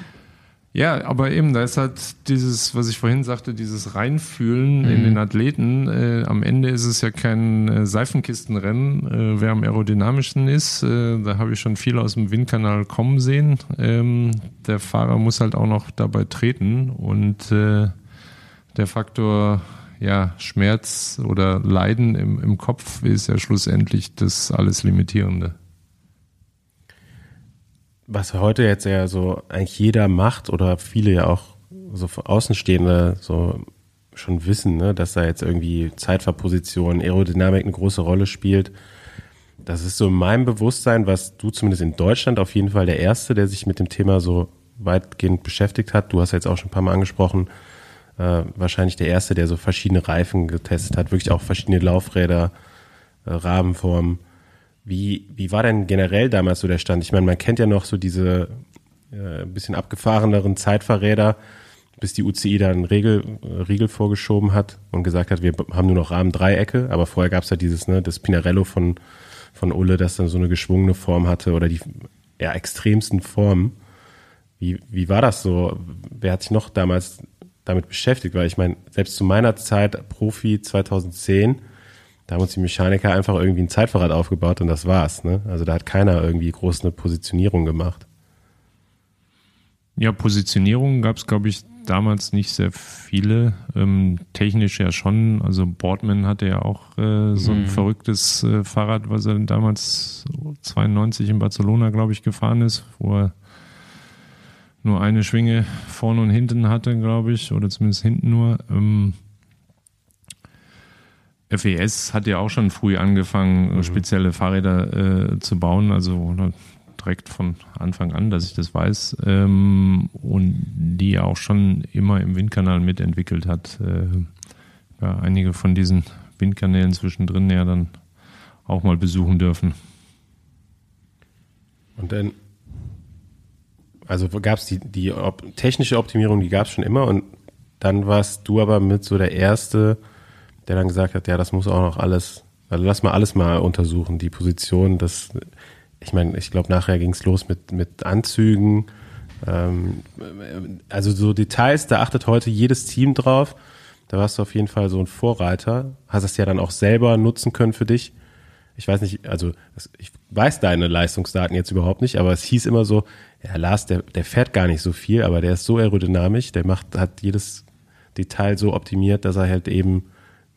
Ja, aber eben, da ist halt dieses, was ich vorhin sagte, dieses Reinfühlen in den Athleten. Äh, am Ende ist es ja kein äh, Seifenkistenrennen, äh, wer am aerodynamischsten ist. Äh, da habe ich schon viel aus dem Windkanal kommen sehen. Ähm, der Fahrer muss halt auch noch dabei treten und äh, der Faktor ja, Schmerz oder Leiden im, im Kopf ist ja schlussendlich das alles Limitierende. Was heute jetzt ja so eigentlich jeder macht oder viele ja auch so Außenstehende so schon wissen, ne, dass da jetzt irgendwie Zeitverposition, Aerodynamik eine große Rolle spielt. das ist so in meinem Bewusstsein, was du zumindest in Deutschland auf jeden Fall der Erste, der sich mit dem Thema so weitgehend beschäftigt hat. Du hast jetzt auch schon ein paar Mal angesprochen, äh, wahrscheinlich der Erste, der so verschiedene Reifen getestet hat, wirklich auch verschiedene Laufräder, äh, Rahmenformen. Wie, wie war denn generell damals so der Stand? Ich meine, man kennt ja noch so diese äh, bisschen abgefahreneren Zeitfahrräder, bis die UCI da einen Regel, äh, Riegel vorgeschoben hat und gesagt hat, wir haben nur noch Rahmendreiecke, aber vorher gab es ja dieses, ne, das Pinarello von, von Ulle, das dann so eine geschwungene Form hatte oder die ja, extremsten Formen. Wie, wie war das so? Wer hat sich noch damals damit beschäftigt? Weil ich meine, selbst zu meiner Zeit, Profi 2010, da haben uns die Mechaniker einfach irgendwie ein Zeitfahrrad aufgebaut und das war's. Ne? Also da hat keiner irgendwie groß eine Positionierung gemacht. Ja, Positionierung gab es, glaube ich, damals nicht sehr viele. Ähm, technisch ja schon. Also Boardman hatte ja auch äh, so ein mhm. verrücktes äh, Fahrrad, was er damals 92 in Barcelona, glaube ich, gefahren ist, wo er nur eine Schwinge vorne und hinten hatte, glaube ich, oder zumindest hinten nur. Ähm, FES hat ja auch schon früh angefangen, mhm. spezielle Fahrräder äh, zu bauen, also direkt von Anfang an, dass ich das weiß, ähm, und die ja auch schon immer im Windkanal mitentwickelt hat. Äh, ja, einige von diesen Windkanälen zwischendrin ja dann auch mal besuchen dürfen. Und dann also gab es die, die op technische Optimierung, die gab es schon immer und dann warst du aber mit so der Erste, der dann gesagt hat, ja, das muss auch noch alles, also lass mal alles mal untersuchen, die Position, das, ich meine, ich glaube, nachher ging es los mit, mit Anzügen, ähm, also so Details, da achtet heute jedes Team drauf, da warst du auf jeden Fall so ein Vorreiter, hast es ja dann auch selber nutzen können für dich. Ich weiß nicht, also ich weiß deine Leistungsdaten jetzt überhaupt nicht, aber es hieß immer so, ja, Lars, der, der fährt gar nicht so viel, aber der ist so aerodynamisch, der macht, hat jedes Detail so optimiert, dass er halt eben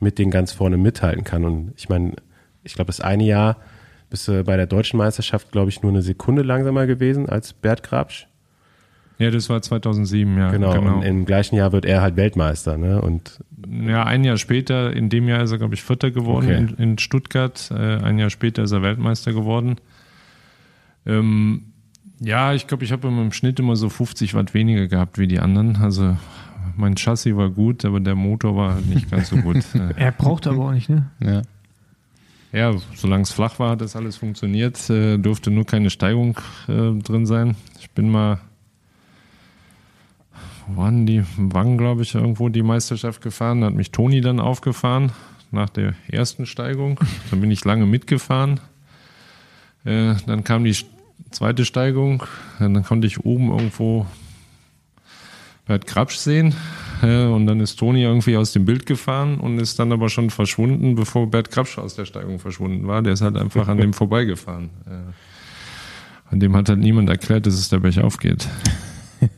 mit den ganz vorne mithalten kann. Und ich meine, ich glaube, das eine Jahr bist du bei der deutschen Meisterschaft, glaube ich, nur eine Sekunde langsamer gewesen als Bert Grabsch. Ja, das war 2007, ja. Genau, genau. Und im gleichen Jahr wird er halt Weltmeister, ne? Und ja, ein Jahr später, in dem Jahr ist er, glaube ich, Vierter geworden okay. in, in, Stuttgart. Äh, ein Jahr später ist er Weltmeister geworden. Ähm, ja, ich glaube, ich habe im Schnitt immer so 50 Watt weniger gehabt wie die anderen. Also mein Chassis war gut, aber der Motor war halt nicht ganz so gut. er braucht aber auch nicht, ne? Ja. Ja, solange es flach war, hat das alles funktioniert. Äh, durfte nur keine Steigung äh, drin sein. Ich bin mal waren die Wangen, glaube ich, irgendwo die Meisterschaft gefahren. Da hat mich Toni dann aufgefahren nach der ersten Steigung. Dann bin ich lange mitgefahren. Äh, dann kam die zweite Steigung. Dann konnte ich oben irgendwo Bert Krabsch sehen. Und dann ist Toni irgendwie aus dem Bild gefahren und ist dann aber schon verschwunden, bevor Bert Krabsch aus der Steigung verschwunden war. Der ist halt einfach an dem vorbeigefahren. An dem hat halt niemand erklärt, dass es der Berg aufgeht.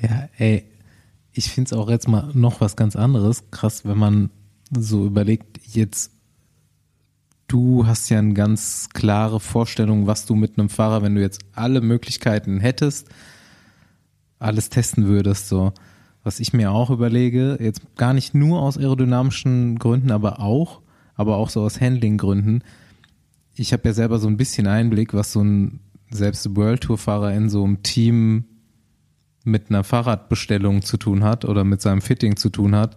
Ja, ey, ich finde es auch jetzt mal noch was ganz anderes. Krass, wenn man so überlegt, jetzt du hast ja eine ganz klare Vorstellung, was du mit einem Fahrer, wenn du jetzt alle Möglichkeiten hättest, alles testen würdest, so. Was ich mir auch überlege, jetzt gar nicht nur aus aerodynamischen Gründen, aber auch, aber auch so aus Handling-Gründen. Ich habe ja selber so ein bisschen Einblick, was so ein selbst World Tour Fahrer in so einem Team mit einer Fahrradbestellung zu tun hat oder mit seinem Fitting zu tun hat,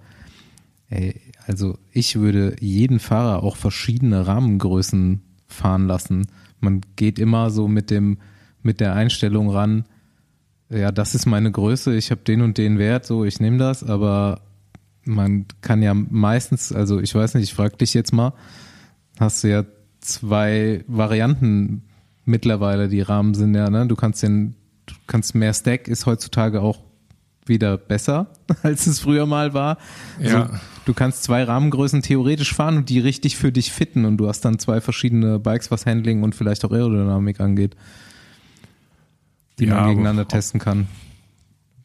ey, also ich würde jeden Fahrer auch verschiedene Rahmengrößen fahren lassen. Man geht immer so mit dem mit der Einstellung ran, ja, das ist meine Größe, ich habe den und den Wert, so ich nehme das, aber man kann ja meistens, also ich weiß nicht, ich frage dich jetzt mal, hast du ja zwei Varianten mittlerweile, die Rahmen sind ja, ne? Du kannst den du kannst mehr Stack ist heutzutage auch wieder besser, als es früher mal war. Ja. Also, du kannst zwei Rahmengrößen theoretisch fahren und die richtig für dich fitten und du hast dann zwei verschiedene Bikes, was Handling und vielleicht auch Aerodynamik angeht, die ja, man gegeneinander testen kann.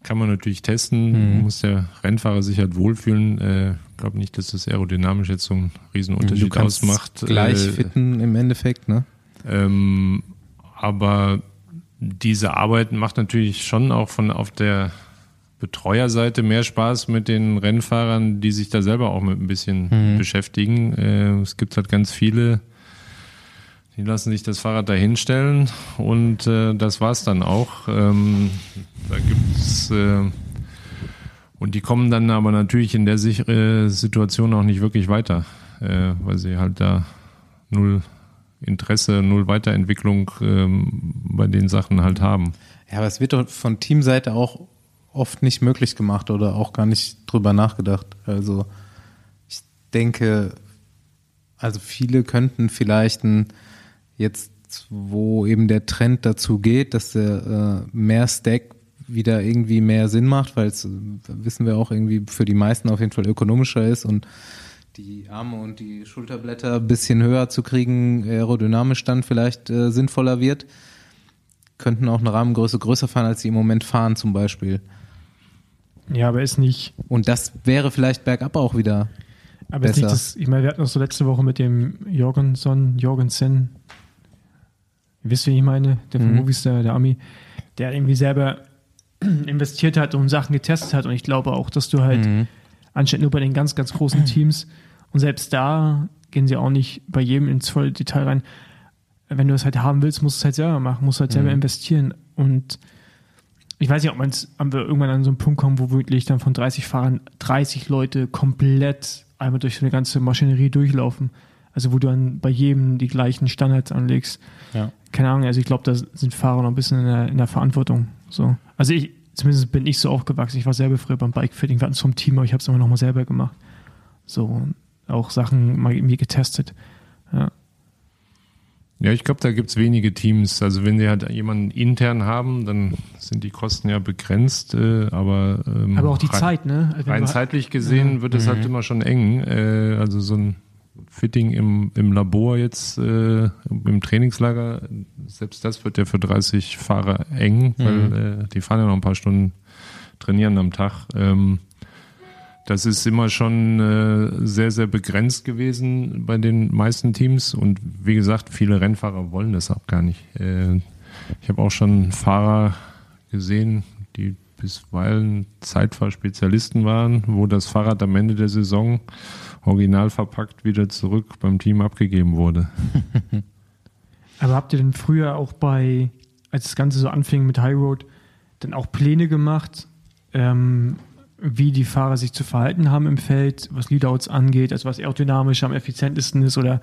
Kann man natürlich testen, mhm. muss der Rennfahrer sich halt wohlfühlen. Ich äh, glaube nicht, dass das aerodynamisch jetzt so einen Riesenunterschied ausmacht. Gleich äh, fitten im Endeffekt, ne? Ähm, aber diese Arbeit macht natürlich schon auch von auf der Betreuerseite mehr Spaß mit den Rennfahrern, die sich da selber auch mit ein bisschen mhm. beschäftigen. Äh, es gibt halt ganz viele Die lassen sich das Fahrrad da hinstellen und äh, das war's dann auch. Ähm, da gibt's äh, und die kommen dann aber natürlich in der Sich äh, Situation auch nicht wirklich weiter, äh, weil sie halt da null Interesse, null Weiterentwicklung ähm, bei den Sachen halt haben. Ja, aber es wird doch von Teamseite auch oft nicht möglich gemacht oder auch gar nicht drüber nachgedacht. Also ich denke, also viele könnten vielleicht ein, jetzt, wo eben der Trend dazu geht, dass der äh, mehr Stack wieder irgendwie mehr Sinn macht, weil es, wissen wir auch, irgendwie für die meisten auf jeden Fall ökonomischer ist und die Arme und die Schulterblätter ein bisschen höher zu kriegen, aerodynamisch dann vielleicht äh, sinnvoller wird, könnten auch eine Rahmengröße größer fahren, als sie im Moment fahren zum Beispiel. Ja, aber ist nicht. Und das wäre vielleicht bergab auch wieder. Aber ist besser. nicht das, ich meine, wir hatten noch so letzte Woche mit dem Jorgenson, Jorgensen, ihr wisst, wie ich meine, der von Mhm. Movistar, der Ami, der irgendwie selber investiert hat und Sachen getestet hat. Und ich glaube auch, dass du halt Mhm. anstatt nur bei den ganz, ganz großen Teams und selbst da gehen sie auch nicht bei jedem ins volle Detail rein. Wenn du es halt haben willst, musst du es halt selber machen, musst halt selber Mhm. investieren. Und ich weiß nicht, ob man's, ob wir irgendwann an so einen Punkt kommen, wo wirklich dann von 30 Fahrern 30 Leute komplett einmal durch so eine ganze Maschinerie durchlaufen. Also wo du dann bei jedem die gleichen Standards anlegst. Ja. Keine Ahnung, also ich glaube, da sind Fahrer noch ein bisschen in der, in der Verantwortung. So. Also ich, zumindest bin ich so aufgewachsen. Ich war selber früher beim Bikefitting, wir hatten es vom Team, aber ich habe es immer noch mal selber gemacht. So, und auch Sachen mal irgendwie getestet. Ja. Ja, ich glaube, da gibt's wenige Teams. Also wenn sie halt jemanden intern haben, dann sind die Kosten ja begrenzt, äh, aber ähm, Aber auch die rein, Zeit, ne? Also wenn rein zeitlich gesehen wird es halt immer schon eng. Äh, also so ein Fitting im, im Labor jetzt, äh, im Trainingslager, selbst das wird ja für 30 Fahrer eng, weil äh, die fahren ja noch ein paar Stunden trainieren am Tag. Ähm, das ist immer schon äh, sehr, sehr begrenzt gewesen bei den meisten Teams. Und wie gesagt, viele Rennfahrer wollen das auch gar nicht. Äh, ich habe auch schon Fahrer gesehen, die bisweilen Zeitfahrspezialisten waren, wo das Fahrrad am Ende der Saison original verpackt wieder zurück beim Team abgegeben wurde. Aber habt ihr denn früher auch bei, als das Ganze so anfing mit High Road, dann auch Pläne gemacht, ähm, wie die Fahrer sich zu verhalten haben im Feld, was Leadouts angeht, also was aerodynamisch am effizientesten ist oder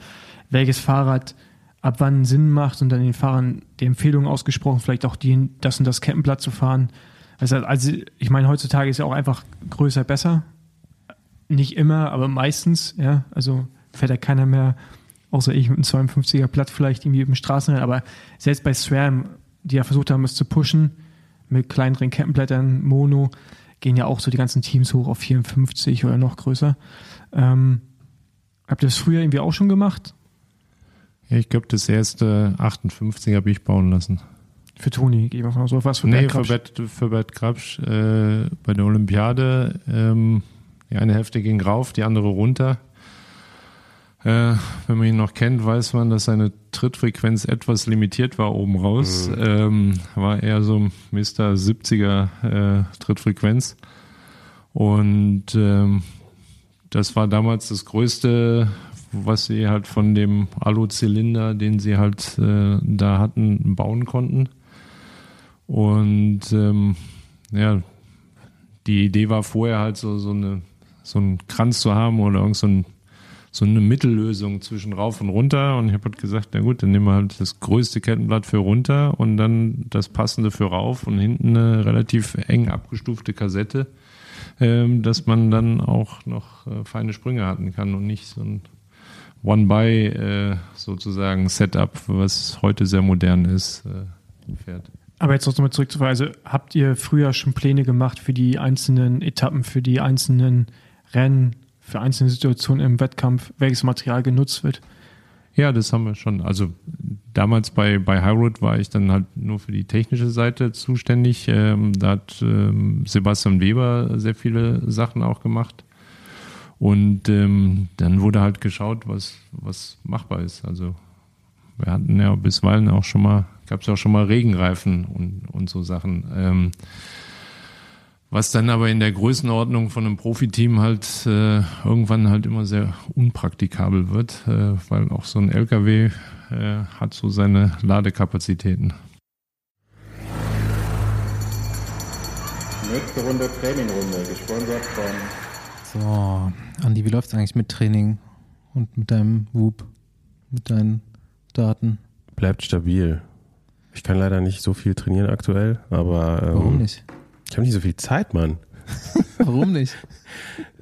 welches Fahrrad ab wann Sinn macht und dann den Fahrern die Empfehlung ausgesprochen, vielleicht auch die, das und das Kettenblatt zu fahren. Also, also ich meine, heutzutage ist ja auch einfach größer besser. Nicht immer, aber meistens, ja. Also fährt ja keiner mehr, außer ich mit einem 52er Blatt vielleicht irgendwie im Straßenrennen, aber selbst bei SRAM, die ja versucht haben, es zu pushen, mit kleineren Kettenblättern, Mono, gehen ja auch so die ganzen Teams hoch auf 54 oder noch größer. Ähm, habt ihr das früher irgendwie auch schon gemacht? Ja, ich glaube, das erste 58 habe ich bauen lassen. Für Toni, gehe ich mal von aus. Was für nee, Bert für Krabsch? Bert, für Bert Krabsch äh, bei der Olympiade. Ähm, die eine Hälfte ging rauf, die andere runter. Äh, wenn man ihn noch kennt, weiß man, dass seine Trittfrequenz etwas limitiert war oben raus. Ähm, war eher so Mr. 70er äh, Trittfrequenz. Und ähm, das war damals das größte, was sie halt von dem Alu-Zylinder, den sie halt äh, da hatten, bauen konnten. Und ähm, ja, die Idee war vorher halt so, so, eine, so einen Kranz zu haben oder irgend so, ein, so eine Mittellösung zwischen rauf und runter. Und ich habe halt gesagt, na gut, dann nehmen wir halt das größte Kettenblatt für runter und dann das passende für rauf und hinten eine relativ eng abgestufte Kassette, ähm, dass man dann auch noch äh, feine Sprünge hatten kann und nicht so ein One-by äh, sozusagen Setup, was heute sehr modern ist, äh, fährt. Aber jetzt nochmal zurück zur Frage. Also habt ihr früher schon Pläne gemacht für die einzelnen Etappen, für die einzelnen Rennen, für einzelne Situationen im Wettkampf, welches Material genutzt wird? Ja, das haben wir schon. Also damals bei, bei Highroad war ich dann halt nur für die technische Seite zuständig. Ähm, da hat ähm, Sebastian Weber sehr viele Sachen auch gemacht. Und ähm, dann wurde halt geschaut, was, was machbar ist. Also wir hatten ja bisweilen auch schon mal, gab es ja auch schon mal Regenreifen und, und so Sachen. Was dann aber in der Größenordnung von einem Profiteam halt äh, irgendwann halt immer sehr unpraktikabel wird, äh, weil auch so ein LKW äh, hat so seine Ladekapazitäten. Nächste Runde Trainingrunde, gesponsert von So, Andi, wie läuft's eigentlich mit Training und mit deinem Whoop, mit deinen Daten? Bleibt stabil. Ich kann leider nicht so viel trainieren aktuell, aber ähm, Warum nicht? Ich habe nicht so viel Zeit, Mann. Warum nicht?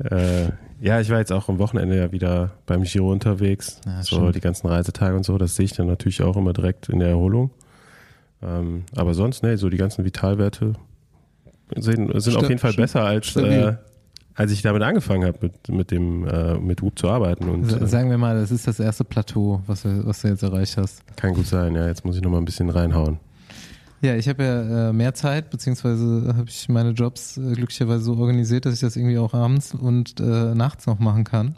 Äh, ja, ich war jetzt auch am Wochenende ja wieder beim Giro unterwegs. Ja, so stimmt. die ganzen Reisetage und so, das sehe ich dann natürlich auch immer direkt in der Erholung. Ähm, aber sonst, ne, so die ganzen Vitalwerte sind, sind auf jeden Fall sta- besser als äh, als ich damit angefangen habe, mit, mit dem äh, mit Whoop zu arbeiten. Und äh, Sagen wir mal, das ist das erste Plateau, was du, was du jetzt erreicht hast. kann gut sein, ja. Jetzt muss ich noch mal ein bisschen reinhauen. Ja, ich habe ja äh, mehr Zeit, beziehungsweise habe ich meine Jobs äh, glücklicherweise so organisiert, dass ich das irgendwie auch abends und äh, nachts noch machen kann.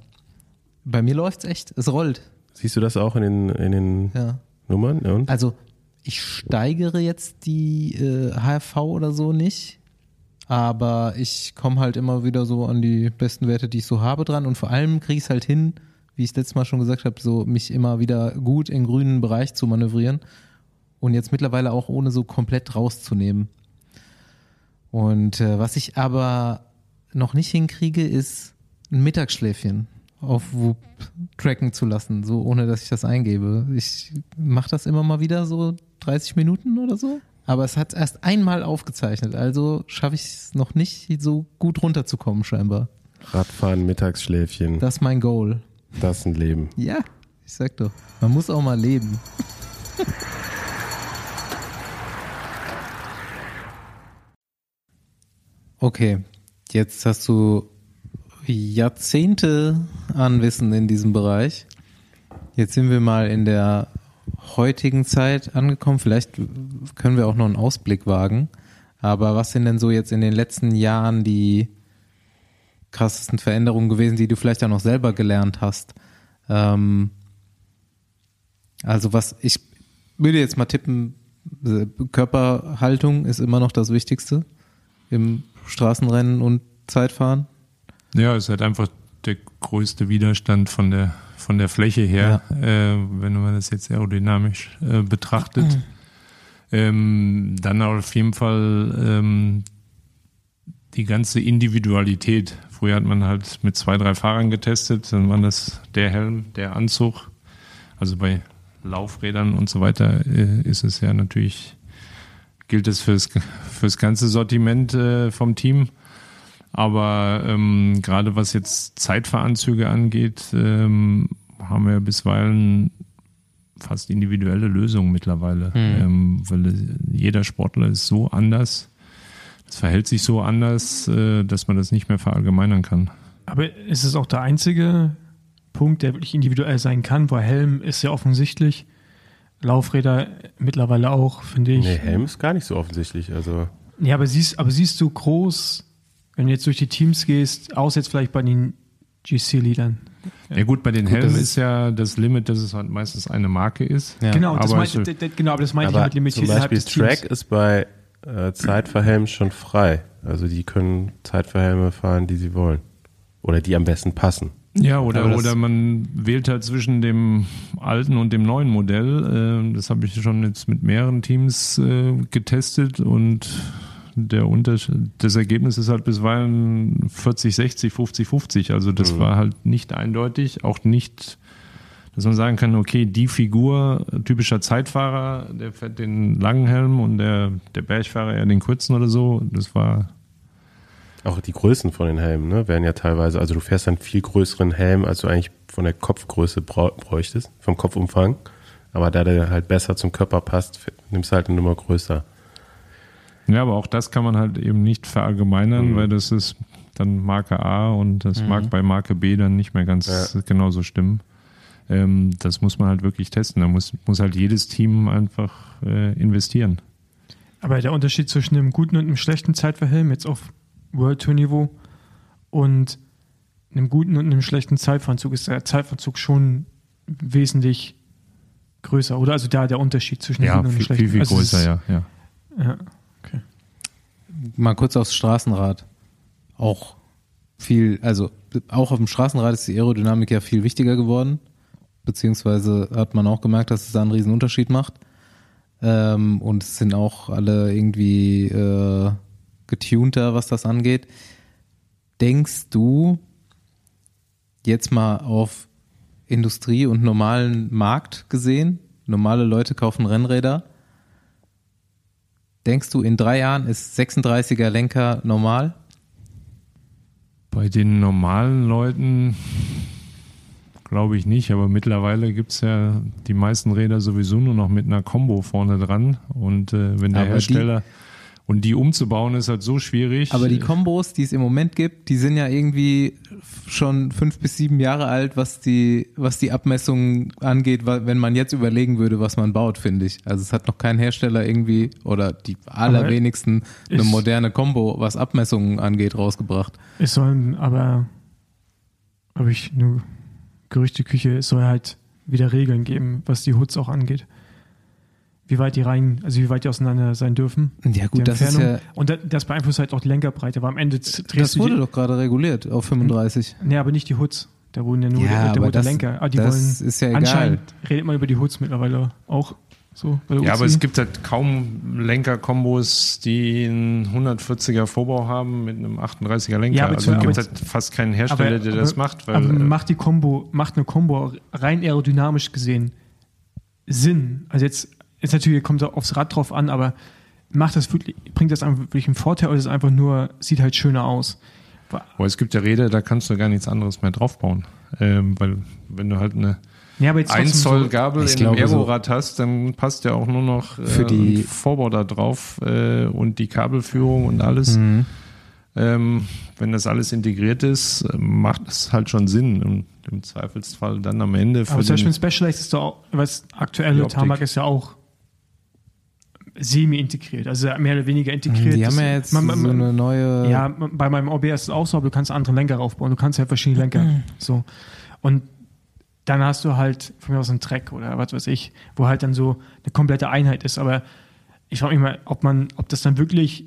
Bei mir läuft's echt, es rollt. Siehst du das auch in den, in den Ja. Nummern? Ja? Also ich steigere jetzt die äh, HRV oder so nicht, aber ich komme halt immer wieder so an die besten Werte, die ich so habe dran und vor allem kriege ich es halt hin, wie ich es letztes Mal schon gesagt habe, so mich immer wieder gut im grünen Bereich zu manövrieren und jetzt mittlerweile auch ohne so komplett rauszunehmen. Und äh, was ich aber noch nicht hinkriege, ist ein Mittagsschläfchen auf Whoop tracken zu lassen, so ohne dass ich das eingebe. Ich mache das immer mal wieder so 30 Minuten oder so. Aber es hat erst einmal aufgezeichnet, also schaffe ich es noch nicht so gut runterzukommen scheinbar. Radfahren, Mittagsschläfchen, Das ist mein Goal. das ist ein Leben. Ja, ich sag doch, man muss auch mal leben. Okay, jetzt hast du Jahrzehnte an Wissen in diesem Bereich. Jetzt sind wir mal in der heutigen Zeit angekommen. Vielleicht können wir auch noch einen Ausblick wagen. Aber was sind denn so jetzt in den letzten Jahren die krassesten Veränderungen gewesen, die du vielleicht auch noch selber gelernt hast? Ähm, also was ich würde jetzt mal tippen, Körperhaltung ist immer noch das Wichtigste im Straßenrennen und Zeitfahren. Ja, es ist halt einfach der größte Widerstand von der von der Fläche her, äh, wenn man das jetzt aerodynamisch äh, betrachtet. Ähm, dann auf jeden Fall ähm, die ganze Individualität. Früher hat man halt mit zwei, drei Fahrern getestet, dann waren das der Helm, der Anzug. Also bei Laufrädern und so weiter äh, ist es ja natürlich, gilt es fürs, fürs ganze Sortiment äh, vom Team. Aber ähm, gerade was jetzt Zeitfahranzüge angeht, ähm, haben wir bisweilen fast individuelle Lösungen mittlerweile. Ähm, weil jeder Sportler ist so anders, es verhält sich so anders, äh, dass man das nicht mehr verallgemeinern kann. Aber ist es auch der einzige Punkt, der wirklich individuell sein kann? Weil Helm ist ja offensichtlich. Laufräder mittlerweile auch, finde ich. Nee, Helm ist gar nicht so offensichtlich. Also Ja, aber siehst, aber siehst du groß, wenn du jetzt durch die Teams gehst, außer jetzt vielleicht bei den GC-Liedern? Ja gut, bei den Gut, Helmen das ist ja das Limit, dass es halt meistens eine Marke ist. Ja. Genau, das aber meinte, so- d- d- genau, aber das meinte ich aber halt limitiert zum Beispiel Teams. Track ist bei äh, Zeitverhelmen schon frei. Also die können Zeitverhelme fahren, die sie wollen. Oder die am besten passen. Ja, oder, oder man wählt halt zwischen dem alten und dem neuen Modell. Ähm, Das habe ich schon jetzt mit mehreren Teams äh, getestet und der Unterschied, das Ergebnis ist halt bisweilen 40, 60, 50, 50. Also das war halt nicht eindeutig, auch nicht, dass man sagen kann, okay, die Figur, typischer Zeitfahrer, der fährt den langen Helm und der, der Bergfahrer eher den kurzen oder so. Das war Auch die Größen von den Helmen ne, werden ja teilweise, also du fährst einen viel größeren Helm, als du eigentlich von der Kopfgröße bräuchtest, vom Kopfumfang. Aber da der halt besser zum Körper passt, nimmst du halt eine Nummer größer. Ja, aber auch das kann man halt eben nicht verallgemeinern, Mhm. weil das ist dann Marke A und das mag bei Marke B dann nicht mehr ganz Ja. genauso stimmen. Ähm, das muss man halt wirklich testen. Da muss, muss halt jedes Team einfach äh, investieren. Aber der Unterschied zwischen einem guten und einem schlechten Zeitverhelm, jetzt auf World Tour Niveau, und einem guten und einem schlechten Zeitverzug ist der Zeitverzug schon wesentlich größer, oder? Also da der Unterschied zwischen dem Ja, guten und dem viel, schlechten. viel, viel Also größer, ist- ja. ja. ja. Mal kurz aufs Straßenrad. Auch viel, also auch auf dem Straßenrad ist die Aerodynamik ja viel wichtiger geworden. beziehungsweise hat man auch gemerkt, dass es da einen riesen Unterschied macht. Ähm, und es sind auch alle irgendwie äh, getunter, was das angeht. Denkst du jetzt mal auf Industrie und normalen Markt gesehen? Normale Leute kaufen Rennräder. Denkst du, in drei Jahren ist 36er Lenker normal? Bei den normalen Leuten glaube ich nicht, aber mittlerweile gibt es ja die meisten Räder sowieso nur noch mit einer Combo vorne dran. Und äh, wenn der Aber die- Hersteller und die umzubauen ist halt so schwierig. Aber die Kombos, die es im Moment gibt, die sind ja irgendwie schon fünf bis sieben Jahre alt, was die, was die Abmessungen angeht, wenn man jetzt überlegen würde, was man baut, finde ich. Also es hat noch kein Hersteller irgendwie oder die allerwenigsten eine ist- moderne Combo, was Abmessungen angeht, rausgebracht. Es sollen aber, habe ich nur Gerüchteküche, es soll halt wieder Regeln geben, was die Hoods auch angeht. Wie weit die rein, also wie weit die auseinander sein dürfen. Ja gut, das ist ja, Und da- das beeinflusst halt auch die Lenkerbreite, aber am Ende drehst das du wurde die, doch gerade reguliert auf 35. Nee, aber nicht die Hoods. Da wurden ja nur Ja, der, der, das- Lenker. Ah, die das wollen ist ja egal. anscheinend redet man über die Hoods mittlerweile auch. So, Ja, aber es gibt halt kaum Lenkerkombos, die einen 140er Vorbau haben mit einem 38er Lenker. Ja, aber also gibt es aber- halt fast keinen Hersteller, Aber- der das aber- macht. Weil, aber macht die Combo, macht eine Combo rein aerodynamisch gesehen Sinn? Also jetzt, jetzt natürlich kommt es aufs Rad drauf an, aber macht das wirklich, bringt das einfach wirklich einen Vorteil oder ist es einfach nur, sieht halt schöner aus? Aber es gibt ja Räder, da kannst du gar nichts anderes mehr draufbauen. Ähm, weil wenn du halt eine Ja, aber jetzt 1 trotzdem Zoll so, Gabel in einem glaube, so- Aerorad hast, dann passt ja auch nur noch äh, Für die- ein Vorbau da drauf äh, und die Kabelführung und alles. Mhm. Ähm, wenn das alles integriert ist, macht es halt schon Sinn. Und im Zweifelsfall dann am Ende für aber zum Beispiel Specialized ist doch auch, was aktuelle. Tarmac ist ja auch semi-integriert, also mehr oder weniger integriert. Die haben ja jetzt man- man- so eine neue. Ja, bei meinem OBS ist es auch so, aber du kannst andere Lenker aufbauen. Du kannst ja verschiedene Lenker. So. Und dann hast du halt von mir aus einen Track oder was weiß ich, wo halt dann so eine komplette Einheit ist. Aber ich frage mich mal, ob man, ob das dann wirklich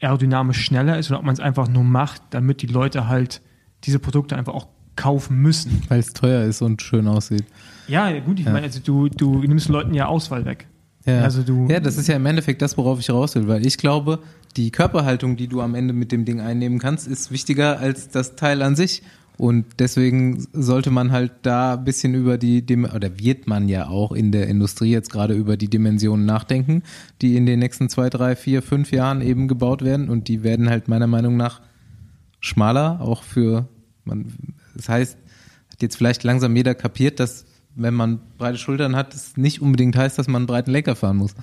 aerodynamisch schneller ist oder ob man es einfach nur macht, damit die Leute halt diese Produkte einfach auch kaufen müssen. Weil es teuer ist und schön aussieht. Ja, gut, ich meine, also du, du nimmst Leuten ja Auswahl weg. Ja. Also du- ja, das ist ja im Endeffekt das, worauf ich raus will, weil ich glaube, die Körperhaltung, die du am Ende mit dem Ding einnehmen kannst, ist wichtiger als das Teil an sich. Und deswegen sollte man halt da ein bisschen über die, oder wird man ja auch in der Industrie jetzt gerade über die Dimensionen nachdenken, die in den nächsten zwei, drei, vier, fünf Jahren eben gebaut werden. Und die werden halt meiner Meinung nach schmaler, auch für, man, das heißt, hat jetzt vielleicht langsam jeder kapiert, dass wenn man breite Schultern hat, es nicht unbedingt heißt, dass man einen breiten Lenker fahren muss.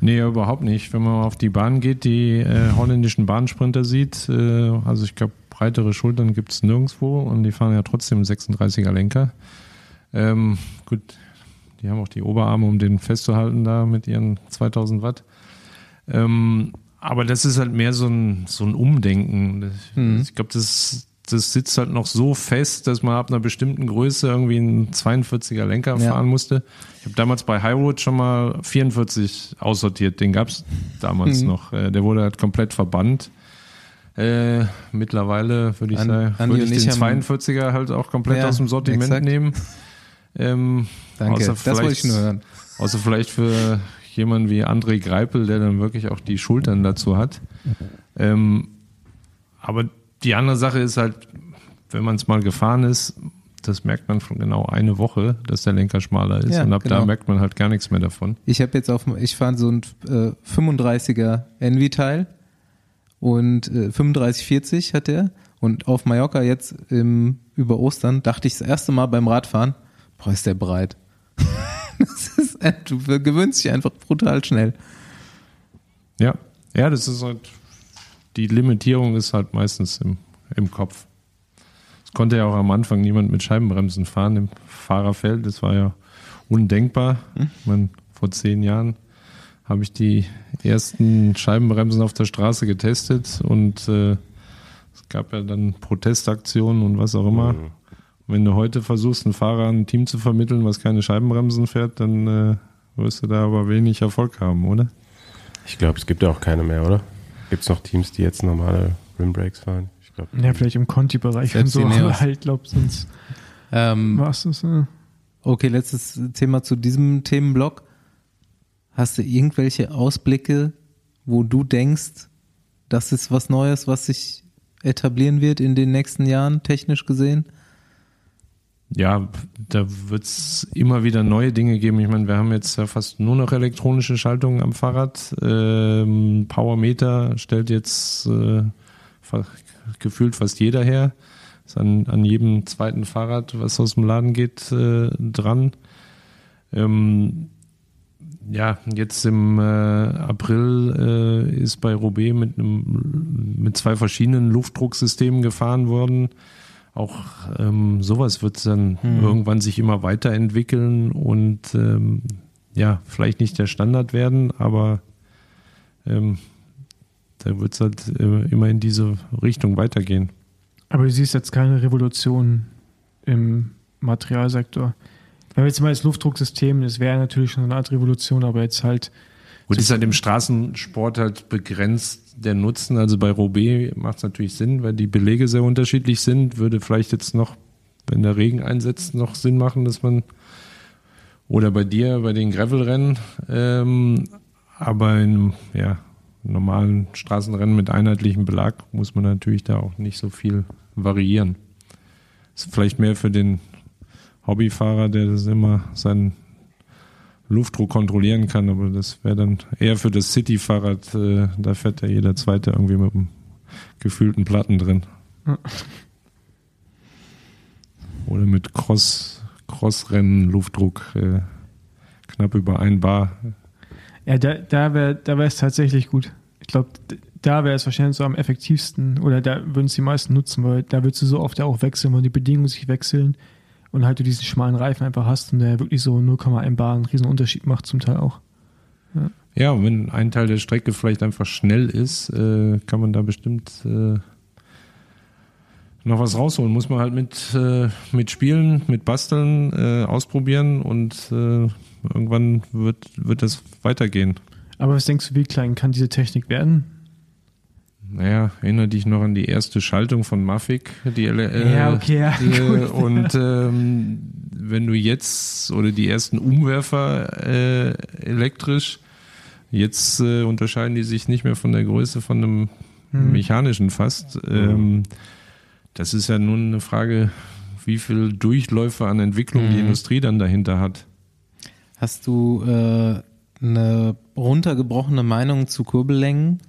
Nee, überhaupt nicht. Wenn man auf die Bahn geht, die äh, holländischen Bahnsprinter sieht, äh, also ich glaube, breitere Schultern gibt es nirgendwo und die fahren ja trotzdem 36er Lenker. Ähm, gut, die haben auch die Oberarme, um den festzuhalten da mit ihren 2000 Watt. Ähm, aber das ist halt mehr so ein, so ein Umdenken. Das- Ich glaube, das, das sitzt halt noch so fest, dass man ab einer bestimmten Größe irgendwie einen 42er Lenker Ja. fahren musste. Ich habe damals bei Highwood schon mal 44 aussortiert. Den gab es damals noch. Äh, Der wurde halt komplett verbannt. Äh, mittlerweile würde ich An- sagen, würde ich den haben- 42er halt auch komplett Ja, aus dem Sortiment exakt. nehmen. Ähm, Danke, außer das wollte ich vielleicht- nur hören. Außer vielleicht für jemanden wie André Greipel, der dann wirklich auch die Schultern dazu hat. Ähm, aber die andere Sache ist halt, wenn man es mal gefahren ist, das merkt man von genau eine Woche, dass der Lenker schmaler ist. Ja, und ab da genau. merkt man halt gar nichts mehr davon. Ich habe jetzt auf, ich fahre so ein äh, 35er Envy-Teil und äh, 3540 hat der. Und auf Mallorca jetzt im, über Ostern dachte ich das erste Mal beim Radfahren, boah, ist der breit. das ist, du gewöhnst dich einfach brutal schnell. Ja, ja, das ist halt, die Limitierung ist halt meistens im, im Kopf. Es konnte ja auch am Anfang niemand mit Scheibenbremsen fahren im Fahrerfeld. Das war ja undenkbar. Ich meine, vor zehn Jahren habe ich die ersten Scheibenbremsen auf der Straße getestet und äh, es gab ja dann Protestaktionen und was auch immer. Und wenn du heute versuchst, einen Fahrer ein Team zu vermitteln, was keine Scheibenbremsen fährt, dann äh, wirst du da aber wenig Erfolg haben, oder? Ich glaube, es gibt ja auch keine mehr, oder? Gibt es noch Teams, die jetzt normale Rimbreaks fahren? Ich glaube. Ja, vielleicht im Conti-Bereich und so, aber halt, glaub, sonst Ähm, war es das. Äh. Okay, letztes Thema zu diesem Themenblock. Hast du irgendwelche Ausblicke, wo du denkst, das ist was Neues, was sich etablieren wird in den nächsten Jahren, technisch gesehen? Ja, da wird es immer wieder neue Dinge geben. Ich meine, wir haben jetzt ja fast nur noch elektronische Schaltungen am Fahrrad. Ähm, Powermeter stellt jetzt äh, gefühlt fast jeder her. Ist an, an jedem zweiten Fahrrad, was aus dem Laden geht, äh, dran. Ähm, ja, jetzt im äh, April äh, ist bei Roubaix mit, einem, mit zwei verschiedenen Luftdrucksystemen gefahren worden. Auch ähm, sowas wird dann irgendwann sich immer weiterentwickeln und ähm, ja, vielleicht nicht der Standard werden, aber ähm, da wird es halt äh, immer in diese Richtung weitergehen. Aber du siehst jetzt keine Revolution im Materialsektor. Wenn wir jetzt mal das Luftdrucksystem, das wäre natürlich schon eine Art Revolution, aber jetzt halt, Gut, ist halt im Straßensport halt begrenzt der Nutzen. Also bei Roubaix macht es natürlich Sinn, weil die Belege sehr unterschiedlich sind. Würde vielleicht jetzt noch, wenn der Regen einsetzt, noch Sinn machen, dass man oder bei dir bei den Gravelrennen, ähm, aber in ja, normalen Straßenrennen mit einheitlichem Belag muss man natürlich da auch nicht so viel variieren. Ist vielleicht mehr für den Hobbyfahrer, der das immer seinen Luftdruck kontrollieren kann, aber das wäre dann eher für das City-Fahrrad, äh, da fährt ja jeder Zweite irgendwie mit einem gefühlten Platten drin. Ja. Oder mit Cross, Crossrennen, Luftdruck äh, knapp über ein Bar. ja, da, da wäre da wäre es tatsächlich gut. Ich glaube, da wäre es wahrscheinlich so am effektivsten oder da würden es die meisten nutzen, weil da würdest du so oft ja auch wechseln, weil die Bedingungen sich wechseln und halt du diesen schmalen Reifen einfach hast und der wirklich so 0,1 Bar einen riesen Unterschied macht zum Teil auch. Ja, und wenn ein Teil der Strecke vielleicht einfach schnell ist, äh, kann man da bestimmt äh, noch was rausholen. Muss man halt mit, äh, mit Spielen, mit Basteln äh, ausprobieren und äh, irgendwann wird, wird das weitergehen. Aber was denkst du, wie klein kann diese Technik werden? Naja, erinnere dich noch an die erste Schaltung von Mavic, die äh, Ja, okay, ja, äh, und ähm, wenn du jetzt oder die ersten Umwerfer äh, elektrisch, jetzt äh, unterscheiden die sich nicht mehr von der Größe von einem Hm. mechanischen fast. Ähm, das ist ja nun eine Frage, wie viel Durchläufe an Entwicklung die Mhm. Industrie dann dahinter hat. Hast du äh, eine runtergebrochene Meinung zu Kurbellängen?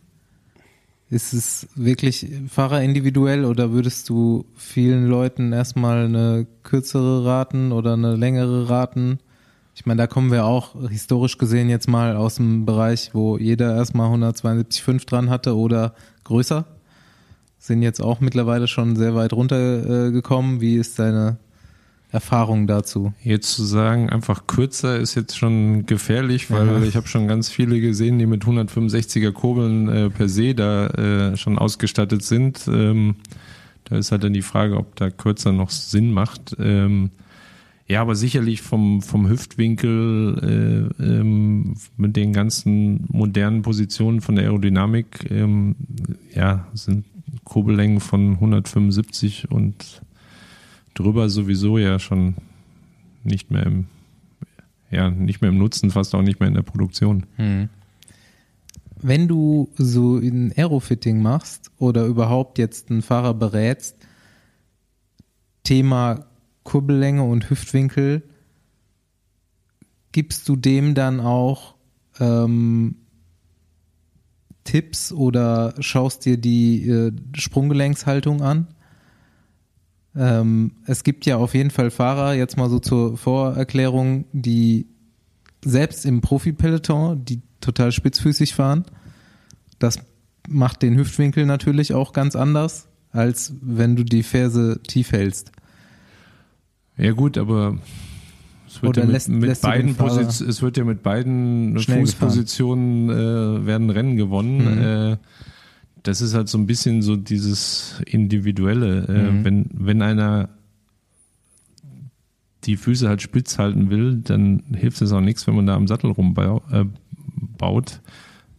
Ist es wirklich fahrerindividuell oder würdest du vielen Leuten erstmal eine kürzere raten oder eine längere raten? Ich meine, da kommen wir auch historisch gesehen jetzt mal aus dem Bereich, wo jeder erstmal 172,5 dran hatte oder größer. Sind jetzt auch mittlerweile schon sehr weit runtergekommen. Gekommen. Wie ist deine Erfahrung dazu? Jetzt zu sagen, einfach kürzer ist jetzt schon gefährlich, weil Ja. ich habe schon ganz viele gesehen, die mit 165er Kurbeln äh, per se da äh, schon ausgestattet sind. Ähm, da ist halt dann die Frage, ob da kürzer noch Sinn macht. Ähm, ja, aber sicherlich vom, vom Hüftwinkel äh, ähm, mit den ganzen modernen Positionen von der Aerodynamik, ähm, ja, sind Kurbellängen von 175 und drüber sowieso ja schon nicht mehr im, ja, nicht mehr im Nutzen, fast auch nicht mehr in der Produktion. Hm. Wenn du so ein Aerofitting machst oder überhaupt jetzt einen Fahrer berätst, Thema Kurbellänge und Hüftwinkel, gibst du dem dann auch ähm, Tipps oder schaust dir die äh, Sprunggelenkshaltung an? Ähm, es gibt ja auf jeden Fall Fahrer, jetzt mal so zur Vorerklärung, die selbst im Profi-Peloton, die total spitzfüßig fahren. Das macht den Hüftwinkel natürlich auch ganz anders, als wenn du die Ferse tief hältst. Ja gut, aber es wird, ja mit, lässt- mit lässt beiden es wird ja mit beiden Fußpositionen äh, werden Rennen gewonnen. Mhm. Äh, das ist halt so ein bisschen so dieses Individuelle. Äh, Mhm. wenn, wenn einer die Füße halt spitz halten will, dann hilft es auch nichts, wenn man da am Sattel rumbaut. Äh.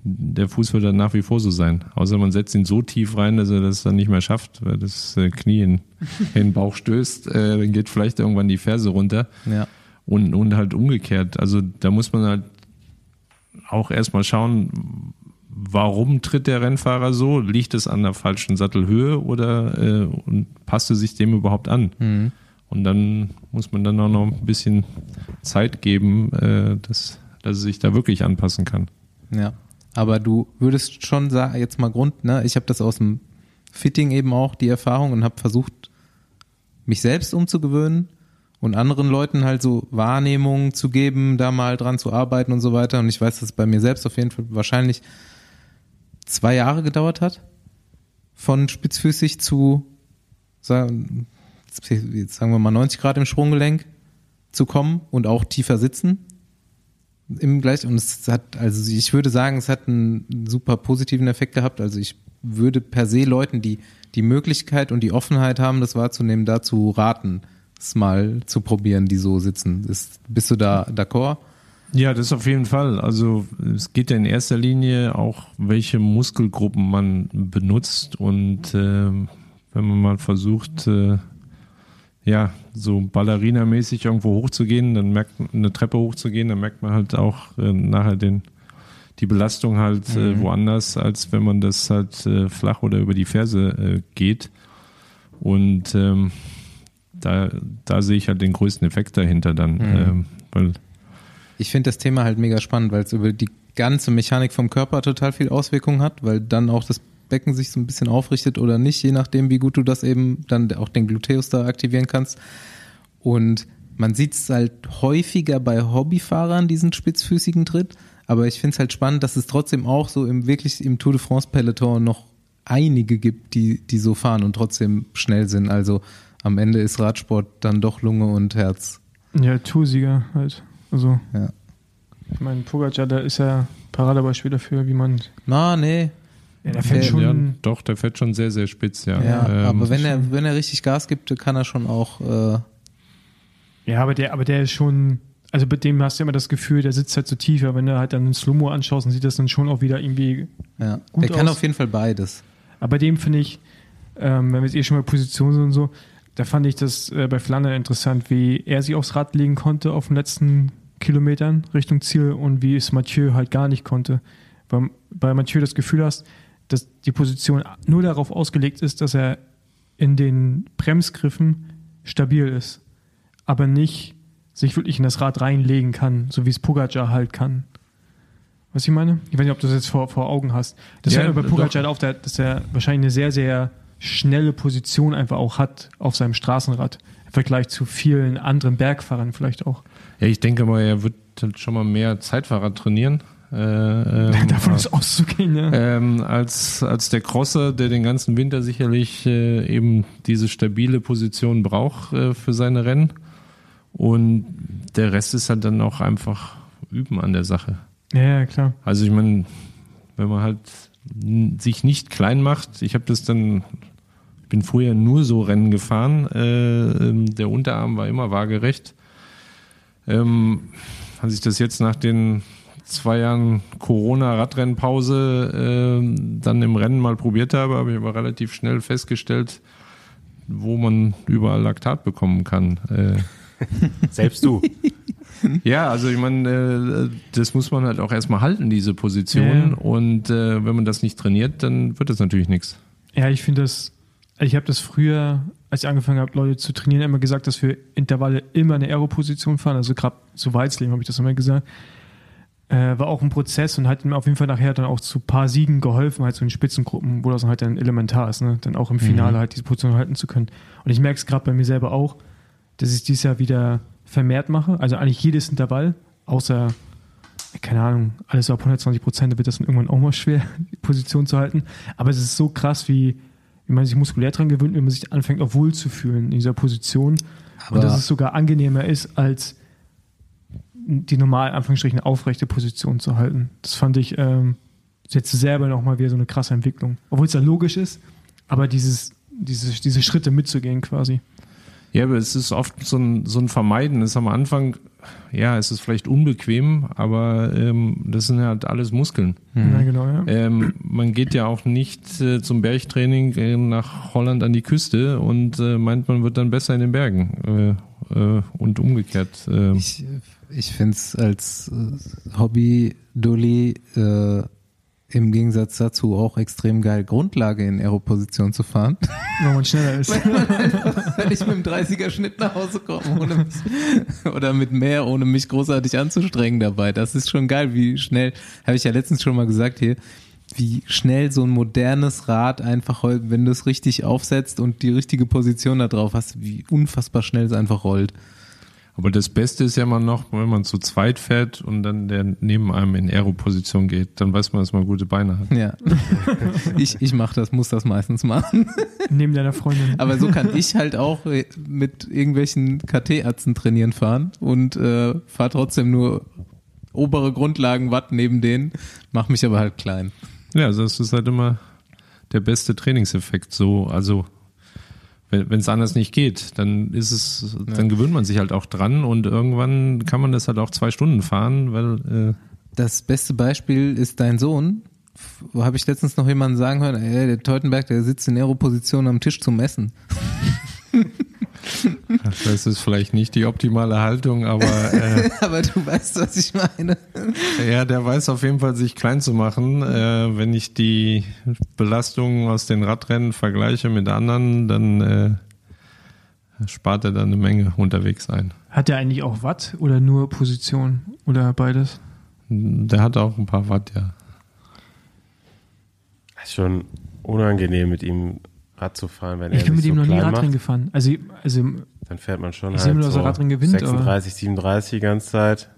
Der Fuß wird dann nach wie vor so sein. Außer man setzt ihn so tief rein, dass er das dann nicht mehr schafft, weil das äh, Knie in, in den Bauch stößt. Äh, dann geht vielleicht irgendwann die Ferse runter. Ja. Und, und halt umgekehrt. Also da muss man halt auch erstmal schauen, warum tritt der Rennfahrer so? Liegt es an der falschen Sattelhöhe oder äh, und passt er sich dem überhaupt an? Mhm. Und dann muss man dann auch noch ein bisschen Zeit geben, äh, dass, dass er sich da wirklich anpassen kann. Ja. Aber du würdest schon sagen, jetzt mal Grund, ne? Ich habe das aus dem Fitting eben auch, die Erfahrung, und habe versucht, mich selbst umzugewöhnen und anderen Leuten halt so Wahrnehmungen zu geben, da mal dran zu arbeiten und so weiter. Und ich weiß, dass bei mir selbst auf jeden Fall wahrscheinlich zwei Jahre gedauert hat, von spitzfüßig zu, sagen, wir mal 90 Grad im Sprunggelenk zu kommen und auch tiefer sitzen im gleich und es hat also ich würde sagen, es hat einen super positiven Effekt gehabt. Also ich würde per se Leuten, die die Möglichkeit und die Offenheit haben, das wahrzunehmen, dazu raten, es mal zu probieren, die so sitzen. Ist, bist du da d'accord? Ja, das auf jeden Fall. Also es geht ja in erster Linie auch, welche Muskelgruppen man benutzt und äh, wenn man mal versucht, äh, ja, so Ballerina-mäßig irgendwo hochzugehen, dann merkt man, eine Treppe hochzugehen, dann merkt man halt auch äh, nachher den, die Belastung halt äh, woanders, als wenn man das halt äh, flach oder über die Ferse äh, geht. Und ähm, da, da sehe ich halt den größten Effekt dahinter dann. Ähm, weil Ich finde das Thema halt mega spannend, weil es über die ganze Mechanik vom Körper total viel Auswirkungen hat, weil dann auch das Becken sich so ein bisschen aufrichtet oder nicht, je nachdem, wie gut du das eben dann auch den Gluteus da aktivieren kannst. Und man sieht es halt häufiger bei Hobbyfahrern, diesen spitzfüßigen Tritt. Aber ich finde es halt spannend, dass es trotzdem auch so im wirklich im Tour de France Peloton noch einige gibt, die, die so fahren und trotzdem schnell sind. Also am Ende ist Radsport dann doch Lunge und Herz. Ja, Toursieger halt. Also, Ja. ich meine, Pogacar, da ist ja Paradebeispiel dafür, wie man. Na, nee. Ja, der fällt Ja, schon. ja, doch, der fährt schon sehr, sehr spitz, ja. Ja, Ähm, aber wenn er, wenn er richtig Gas gibt, kann er schon auch, äh, Ja, aber der, aber der ist schon, also bei dem hast du immer das Gefühl, der sitzt halt so tief, aber wenn du halt dann einen Slow-Mo anschaust, dann sieht das dann schon auch wieder irgendwie. ja. Gut der kann aus. auf jeden Fall beides. Aber bei dem finde ich, ähm, wenn wir jetzt eh schon mal Position sind und so, da fand ich das äh, bei Flandern interessant, wie er sich aufs Rad legen konnte auf den letzten Kilometern Richtung Ziel und wie es Mathieu halt gar nicht konnte. Weil bei Mathieu das Gefühl hast, dass die Position nur darauf ausgelegt ist, dass er in den Bremsgriffen stabil ist, aber nicht sich wirklich in das Rad reinlegen kann, so wie es Pogacar halt kann. Was ich meine? Ich weiß nicht, ob du das jetzt vor, vor Augen hast. Das Ja, mir bei Pogacar halt auf, der- dass er wahrscheinlich eine sehr, sehr schnelle Position einfach auch hat auf seinem Straßenrad. Im Vergleich zu vielen anderen Bergfahrern vielleicht auch. Ja, ich denke mal, er wird halt schon mal mehr Zeitfahrrad trainieren. Äh, ähm, Davon ist auszugehen, ja. ähm, als, als der Crosser, der den ganzen Winter sicherlich äh, eben diese stabile Position braucht äh, für seine Rennen. Und der Rest ist halt dann auch einfach üben an der Sache. Ja, ja, klar. Also ich meine, wenn man halt sich nicht klein macht, ich habe das dann, ich bin früher nur so Rennen gefahren, äh, ähm, der Unterarm war immer waagerecht. Ähm, als ich das jetzt nach den zwei Jahren Corona-Radrennpause ähm, dann im Rennen mal probiert habe, habe ich aber relativ schnell festgestellt, wo man überall Laktat bekommen kann. Äh, Selbst du. ja, also ich meine, äh, das muss man halt auch erstmal halten, diese Position. Ja. Und äh, wenn man das nicht trainiert, dann wird das natürlich nichts. Ja, ich finde das, ich habe das früher, als ich angefangen habe, Leute zu trainieren, immer gesagt, dass wir Intervalle immer eine Aero-Position fahren. Also gerade zu Weizleben habe ich das immer gesagt. Äh, war auch ein Prozess und hat mir auf jeden Fall nachher dann auch zu ein paar Siegen geholfen, halt so in Spitzengruppen, wo das halt dann elementar ist, ne? dann auch im Finale halt diese Position halten zu können. Und ich merke es gerade bei mir selber auch, dass ich dieses Jahr wieder vermehrt mache. Also eigentlich jedes Intervall, außer, keine Ahnung, alles ab 120 Prozent, da wird das dann irgendwann auch mal schwer, die Position zu halten. Aber es ist so krass, wie, wie man sich muskulär dran gewöhnt, wenn man sich anfängt, auch wohl zu fühlen in dieser Position. Aber- und dass es sogar angenehmer ist, als die normal, Anführungsstrichen, aufrechte Position zu halten. Das fand ich ähm, jetzt selber nochmal wieder so eine krasse Entwicklung. Obwohl es ja logisch ist, aber dieses, diese, diese Schritte mitzugehen quasi. Ja, aber es ist oft so ein, so ein Vermeiden. Es ist am Anfang, ja, es ist vielleicht unbequem, aber ähm, das sind halt alles Muskeln. Ja, genau, ja. Ähm, man geht ja auch nicht äh, zum Bergtraining äh, nach Holland an die Küste und äh, meint, man wird dann besser in den Bergen. Äh, äh, und umgekehrt. Äh, Ich, ich finde es als äh, Hobby-Dulli äh, im Gegensatz dazu auch extrem geil, Grundlage in Aero-Position zu fahren. Wenn man schneller ist. Wenn ich mit dem 30er Schnitt nach Hause komme ohne mich, oder mit mehr, ohne mich großartig anzustrengen dabei. Das ist schon geil, wie schnell, habe ich ja letztens schon mal gesagt hier, wie schnell so ein modernes Rad einfach, wenn du es richtig aufsetzt und die richtige Position da drauf hast, wie unfassbar schnell es einfach rollt. Aber das Beste ist ja immer noch, wenn man zu zweit fährt und dann der neben einem in Aero-Position geht, dann weiß man, dass man gute Beine hat. Ja. Ich, ich mache das, muss das meistens machen. Neben deiner Freundin. Aber so kann ich halt auch mit irgendwelchen KT-Atzen trainieren fahren und äh, fahre trotzdem nur obere Grundlagen Watt neben denen, mach mich aber halt klein. Ja, also das ist halt immer der beste Trainingseffekt. So, also wenn es anders nicht geht, dann ist es, dann gewöhnt man sich halt auch dran und irgendwann kann man das halt auch zwei Stunden fahren, weil äh, Das beste Beispiel ist dein Sohn. Wo habe ich letztens noch jemanden sagen hören, ey, der Teutenberg, der sitzt in Aero-Position am Tisch zum Essen. das ist vielleicht nicht die optimale Haltung, aber äh, aber du weißt, was ich meine. ja, der weiß auf jeden Fall, sich klein zu machen. Äh, wenn ich die Belastungen aus den Radrennen vergleiche mit anderen, dann äh, spart er dann eine Menge unterwegs ein. Hat der eigentlich auch Watt oder nur Position oder beides? Der hat auch ein paar Watt, ja. Ist schon unangenehm mit ihm Rad zu fahren, wenn Ich er bin mit ihm so noch nie Radrennen macht. gefahren. Also, also Dann fährt man schon Ich sehe halt nur, dass er so gewinnt, aber- 36, 37 die ganze Zeit.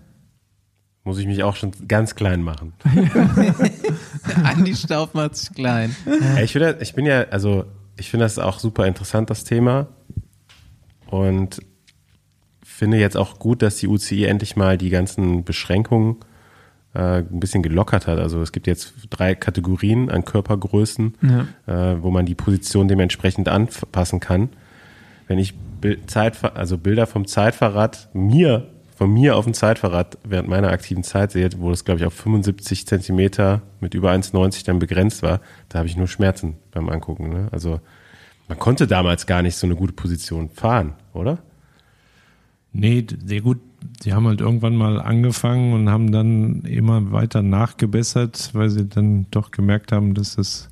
Muss ich mich auch schon ganz klein machen. Andi Staub macht sich klein. Ja, ich, finde, ich bin ja, also ich finde das auch super interessant, das Thema. Und finde jetzt auch gut, dass die UCI endlich mal die ganzen Beschränkungen äh, ein bisschen gelockert hat. Also es gibt jetzt drei Kategorien an Körpergrößen, Ja. äh, wo man die Position dementsprechend anpassen kann. Wenn ich Zeitver also Bilder vom Zeitfahrrad mir, von mir auf dem Zeitfahrrad während meiner aktiven Zeit sehe, wo das glaube ich auf 75 Zentimeter mit über 1,90 dann begrenzt war, da habe ich nur Schmerzen beim Angucken. Ne? Also man konnte damals gar nicht so eine gute Position fahren, oder? Nee, sehr gut. Sie haben halt irgendwann mal angefangen und haben dann immer weiter nachgebessert, weil sie dann doch gemerkt haben, dass das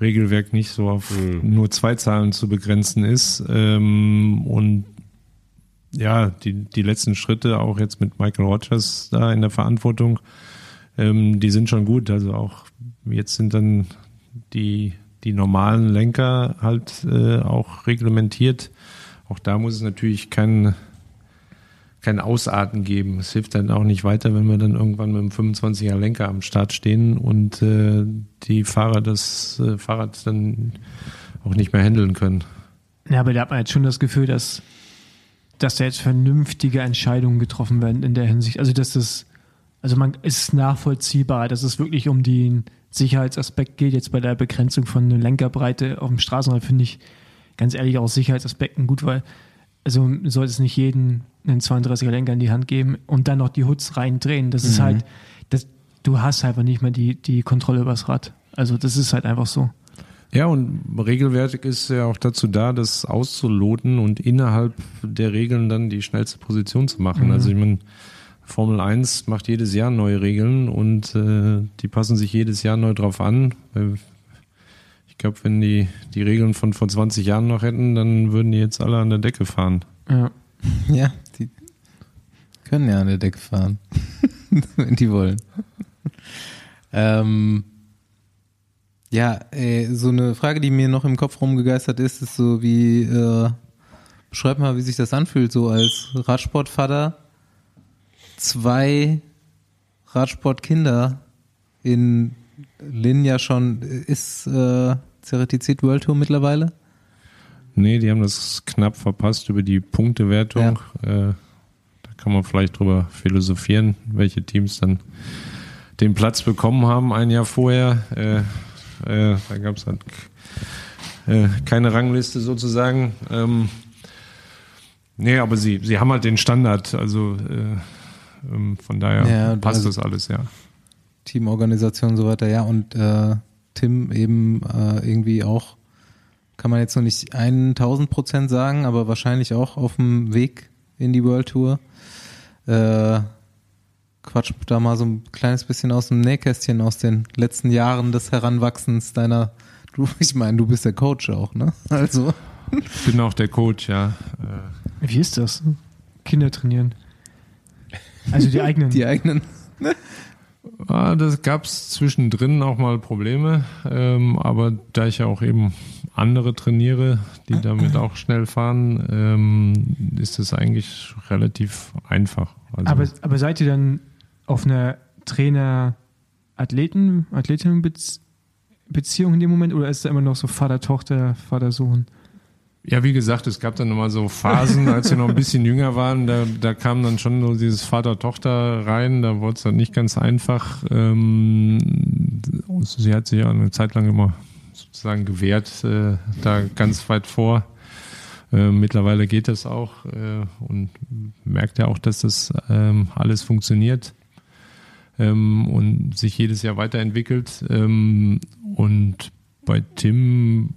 Regelwerk nicht so auf nur zwei Zahlen zu begrenzen ist. Ähm, und ja, die, die letzten Schritte, auch jetzt mit Michael Rogers da in der Verantwortung, ähm, die sind schon gut. Also auch jetzt sind dann die, die normalen Lenker halt äh, auch reglementiert. Auch da muss es natürlich kein, kein Ausarten geben. Es hilft dann auch nicht weiter, wenn wir dann irgendwann mit einem 25er Lenker am Start stehen und äh, die Fahrer das äh, Fahrrad dann auch nicht mehr handeln können. Ja, aber da hat man jetzt schon das Gefühl, dass, dass da jetzt vernünftige Entscheidungen getroffen werden in der Hinsicht. Also, dass das, also man ist nachvollziehbar, dass es wirklich um den Sicherheitsaspekt geht. Jetzt bei der Begrenzung von der Lenkerbreite auf dem Straßenrad finde ich ganz ehrlich aus Sicherheitsaspekten gut, weil also sollte es nicht jeden einen 32er Lenker in die Hand geben und dann noch die Hoods reindrehen. Das ist halt, das, du hast einfach nicht mehr die, die Kontrolle übers Rad. Also das ist halt einfach so. Ja, und Regelwerk ist ja auch dazu da, das auszuloten und innerhalb der Regeln dann die schnellste Position zu machen. Also ich meine, Formel 1 macht jedes Jahr neue Regeln und äh, die passen sich jedes Jahr neu drauf an. Ich glaube, wenn die die Regeln von vor 20 Jahren noch hätten, dann würden die jetzt alle an der Decke fahren. Ja. Ja, die können ja an der Decke fahren, wenn die wollen. ähm, ja, ey, so eine Frage, die mir noch im Kopf rumgegeistert ist, ist so wie, äh, beschreib mal, wie sich das anfühlt, so als Radsportvater, zwei Radsportkinder in Lin ja schon, ist äh, Ceratizid World Tour mittlerweile? Nee, die haben das knapp verpasst über die Punktewertung. Äh, da kann man vielleicht drüber philosophieren, welche Teams dann den Platz bekommen haben ein Jahr vorher. Äh, äh, da gab es halt äh, keine Rangliste sozusagen. Ähm, nee, aber sie, sie haben halt den Standard. Also äh, ähm, von daher Ja, passt also- das alles, ja. Teamorganisation und so weiter, ja, und äh, Tim eben äh, irgendwie auch kann man jetzt noch nicht 1000 Prozent sagen, aber wahrscheinlich auch auf dem Weg in die World Tour. Äh, quatsch da mal so ein kleines bisschen aus dem Nähkästchen aus den letzten Jahren des Heranwachsens deiner, du, ich meine, du bist der Coach auch, ne? Also. Ich bin auch der Coach, ja. Äh, Wie ist das? Kinder trainieren. Also die eigenen. Die eigenen. Ah, das gab es zwischendrin auch mal Probleme, ähm, aber da ich ja auch eben andere trainiere, die damit auch schnell fahren, ähm, ist es eigentlich relativ einfach. Also, aber, aber seid ihr dann auf einer Trainer-Athleten, Athletinnen-Beziehung in dem Moment oder ist da immer noch so Vater-Tochter, Vater-Sohn? Ja, wie gesagt, es gab dann immer so Phasen, als wir noch ein bisschen jünger waren, da, da kam dann schon so dieses Vater-Tochter rein, da wurde es dann nicht ganz einfach. Ähm, sie hat sich ja eine Zeit lang immer sozusagen gewehrt, äh, da ganz weit vor. Äh, mittlerweile geht das auch äh, und merkt ja auch, dass das ähm, alles funktioniert ähm, und sich jedes Jahr weiterentwickelt. Ähm, und bei Tim,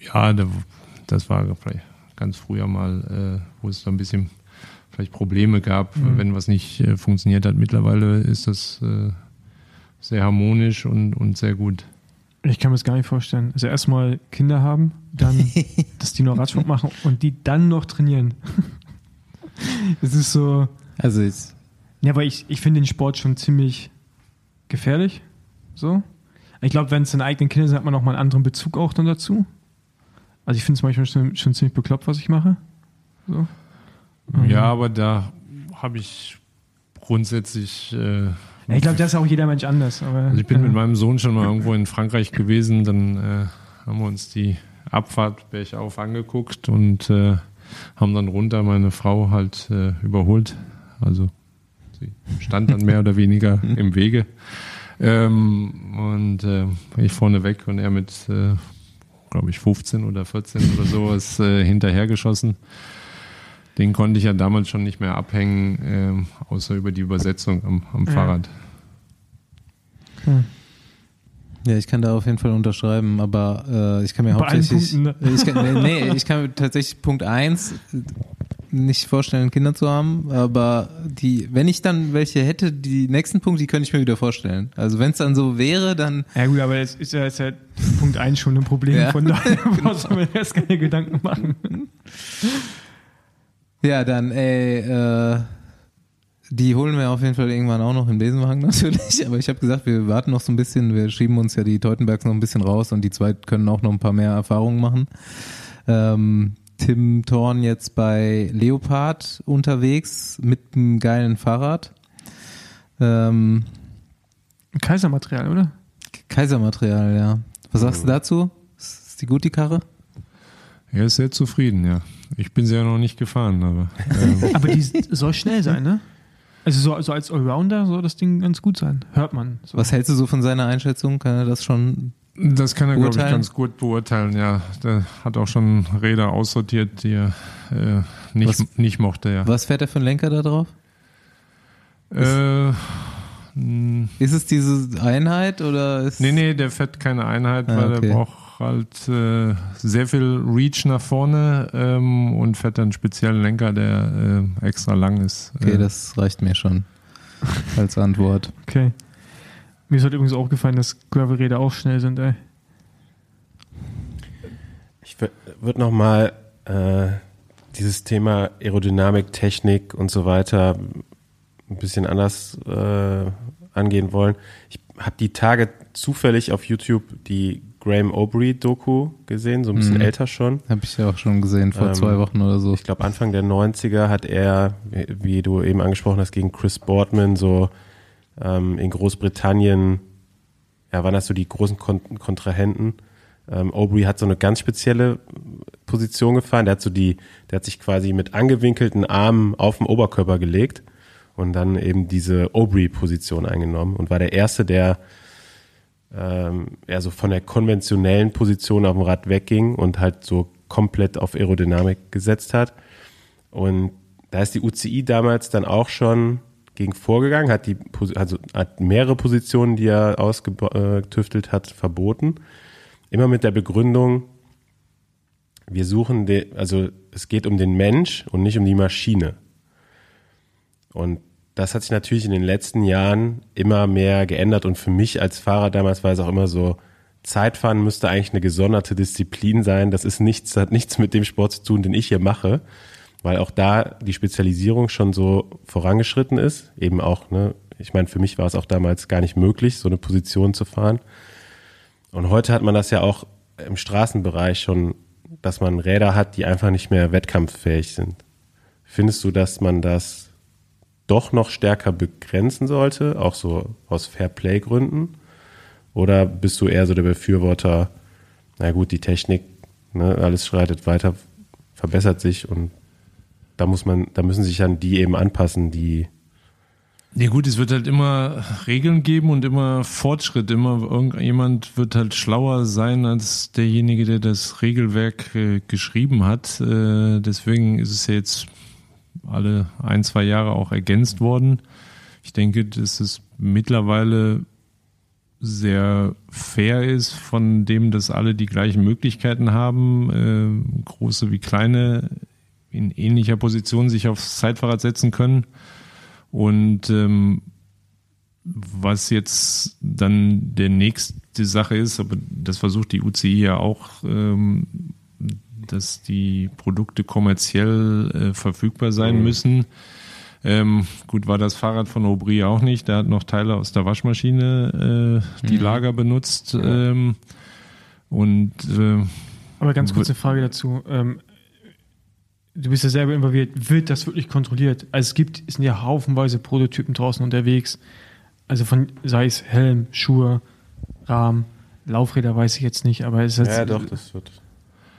ja, da, das war vielleicht ganz früher mal, äh, wo es da ein bisschen vielleicht Probleme gab, Mhm. wenn was nicht äh, funktioniert hat. Mittlerweile ist das äh, sehr harmonisch und, und sehr gut. Ich kann mir das gar nicht vorstellen. Also erstmal Kinder haben, dann, dass die noch Radsport machen und die dann noch trainieren. Das ist so. Also ich, Ja, aber ich, ich finde den Sport schon ziemlich gefährlich. So. Ich glaube, wenn es seine eigenen Kinder sind, hat man noch mal einen anderen Bezug auch dann dazu. Also ich finde es manchmal schon, schon ziemlich bekloppt, was ich mache. So. Mhm. Ja, aber da habe ich grundsätzlich. Äh, Ja, ich glaube, das ist auch jeder Mensch anders. Aber, also ich bin äh, mit meinem Sohn schon mal irgendwo in Frankreich gewesen, dann äh, haben wir uns die Abfahrt bergauf angeguckt und äh, haben dann runter meine Frau halt äh, überholt. Also sie stand dann mehr oder weniger im Wege. Ähm, und äh, ich vorne weg und er mit, glaube ich, 15 oder 14 oder sowas äh, hinterhergeschossen. Den konnte ich ja damals schon nicht mehr abhängen, ähm, außer über die Übersetzung am, am Ja. Fahrrad. ja, ich kann da auf jeden Fall unterschreiben, aber äh, ich kann mir Bei hauptsächlich. Punkten, ne? ich kann, nee, nee, ich kann mir tatsächlich Punkt 1 nicht vorstellen, Kinder zu haben, aber die, wenn ich dann welche hätte, die nächsten Punkte, die könnte ich mir wieder vorstellen. Also wenn es dann so wäre, dann Ja gut, aber jetzt ist ja jetzt halt Punkt 1 schon ein Problem, Ja. von daher brauchst du mir erst keine Gedanken machen. Ja, dann, ey, äh, die holen wir auf jeden Fall irgendwann auch noch in Besenwagen natürlich. Aber ich habe gesagt, wir warten noch so ein bisschen. Wir schieben uns ja die Teutenbergs noch ein bisschen raus und die zwei können auch noch ein paar mehr Erfahrungen machen. Ähm, Tim Thorn jetzt bei Leopard unterwegs mit einem geilen Fahrrad. Ähm, Kaisermaterial, oder? Kaisermaterial, ja. Was sagst du dazu? Ist die gut, die Karre? Er ist sehr zufrieden, ja. Ich bin sie ja noch nicht gefahren, aber ähm, Aber die soll schnell sein, ne? Also so, so als Allrounder soll das Ding ganz gut sein. Hört man. So. Was hältst du so von seiner Einschätzung? Kann er das schon? Das kann er, glaube ich, ganz gut beurteilen, ja. Der hat auch schon Räder aussortiert, die er äh, nicht, Was- nicht mochte, ja. Was fährt er für einen Lenker da drauf? Äh, Ist es diese Einheit oder ist nee, nee, der fährt keine Einheit, Ah, weil okay. er braucht halt äh, sehr viel Reach nach vorne ähm, und fährt dann einen speziellen Lenker, der äh, extra lang ist. Okay, äh, das reicht mir schon als Antwort. Okay. Mir ist heute übrigens aufgefallen, dass Gravelräder auch schnell sind, ey. Ich würde nochmal äh, dieses Thema Aerodynamik, Technik und so weiter ein bisschen anders äh, angehen wollen. Ich habe die Tage zufällig auf YouTube die Graham O'Brien Doku gesehen, so ein bisschen Mhm. älter schon. Habe ich ja auch schon gesehen vor Ähm, zwei Wochen oder so. Ich glaube, Anfang der 90er hat er, wie- wie du eben angesprochen hast, gegen Chris Boardman so ähm, in Großbritannien, ja, waren das so die großen Kon Kontrahenten. Ähm, Aubrey hat so eine ganz spezielle Position gefahren. Der hat so die, der hat sich quasi mit angewinkelten Armen auf den Oberkörper gelegt und dann eben diese Aubrey-Position eingenommen und war der Erste, der ähm, ja, so von der konventionellen Position auf dem Rad wegging und halt so komplett auf Aerodynamik gesetzt hat. Und da ist die UCI damals dann auch schon gegen vorgegangen, hat die also hat mehrere Positionen, die er ausgetüftelt hat, verboten. Immer mit der Begründung, wir suchen, de, also es geht um den Mensch und nicht um die Maschine. Und das hat sich natürlich in den letzten Jahren immer mehr geändert und für mich als Fahrer damals war es auch immer so, Zeitfahren müsste eigentlich eine gesonderte Disziplin sein. Das ist nichts, hat nichts mit dem Sport zu tun, den ich hier mache, weil auch da die Spezialisierung schon so vorangeschritten ist. Eben auch, ne, ich meine, für mich war es auch damals gar nicht möglich, so eine Position zu fahren. Und heute hat man das ja auch im Straßenbereich schon, dass man Räder hat, die einfach nicht mehr wettkampffähig sind. Findest du, dass man das doch noch stärker begrenzen sollte, auch so aus Fairplay-Gründen? Oder bist du eher so der Befürworter, na gut, die Technik, ne, alles schreitet weiter, verbessert sich und da muss man, da müssen sich dann die eben anpassen, die ja gut, es wird halt immer Regeln geben und immer Fortschritt. Immer irgendjemand wird halt schlauer sein als derjenige, der das Regelwerk äh, geschrieben hat. Äh, deswegen ist es ja jetzt alle ein, zwei Jahre auch ergänzt worden. Ich denke, dass es mittlerweile sehr fair ist, von dem, dass alle die gleichen Möglichkeiten haben, äh, große wie kleine in ähnlicher Position sich aufs Zeitfahrrad setzen können. Und ähm, was jetzt dann der nächste Sache ist, aber das versucht die UCI ja auch, ähm, dass die Produkte kommerziell äh, verfügbar sein mhm. müssen. Ähm, gut, war das Fahrrad von Aubry auch nicht. Der hat noch Teile aus der Waschmaschine, äh, die mhm. Lager benutzt. Ähm, und äh, aber ganz kurze Frage dazu. Ähm, du bist ja selber involviert. Wird das wirklich kontrolliert? Also es gibt, es sind ja haufenweise Prototypen draußen unterwegs. Also von, sei es Helm, Schuhe, Rahmen, Laufräder weiß ich jetzt nicht, aber es ist Ja, doch, das wird.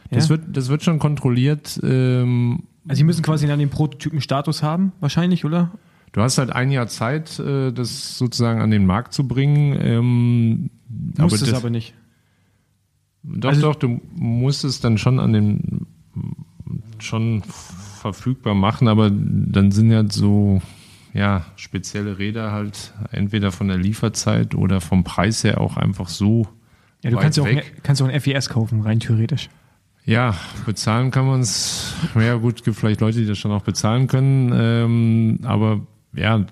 Ja? Das wird, das wird schon kontrolliert. Ähm, also sie müssen quasi dann den Prototypen Status haben, wahrscheinlich, oder? Du hast halt ein Jahr Zeit, äh, das sozusagen an den Markt zu bringen. Ähm, musst aber es aber nicht. Doch, also, doch, du musst es dann schon an den schon verfügbar machen, aber dann sind ja so ja spezielle Räder halt entweder von der Lieferzeit oder vom Preis her auch einfach so. Ja, du kannst, weg. Auch, kannst auch ein FES kaufen, rein theoretisch. Ja, bezahlen kann man es. Ja, gut, gibt vielleicht Leute, die das schon auch bezahlen können. Ähm, aber ja,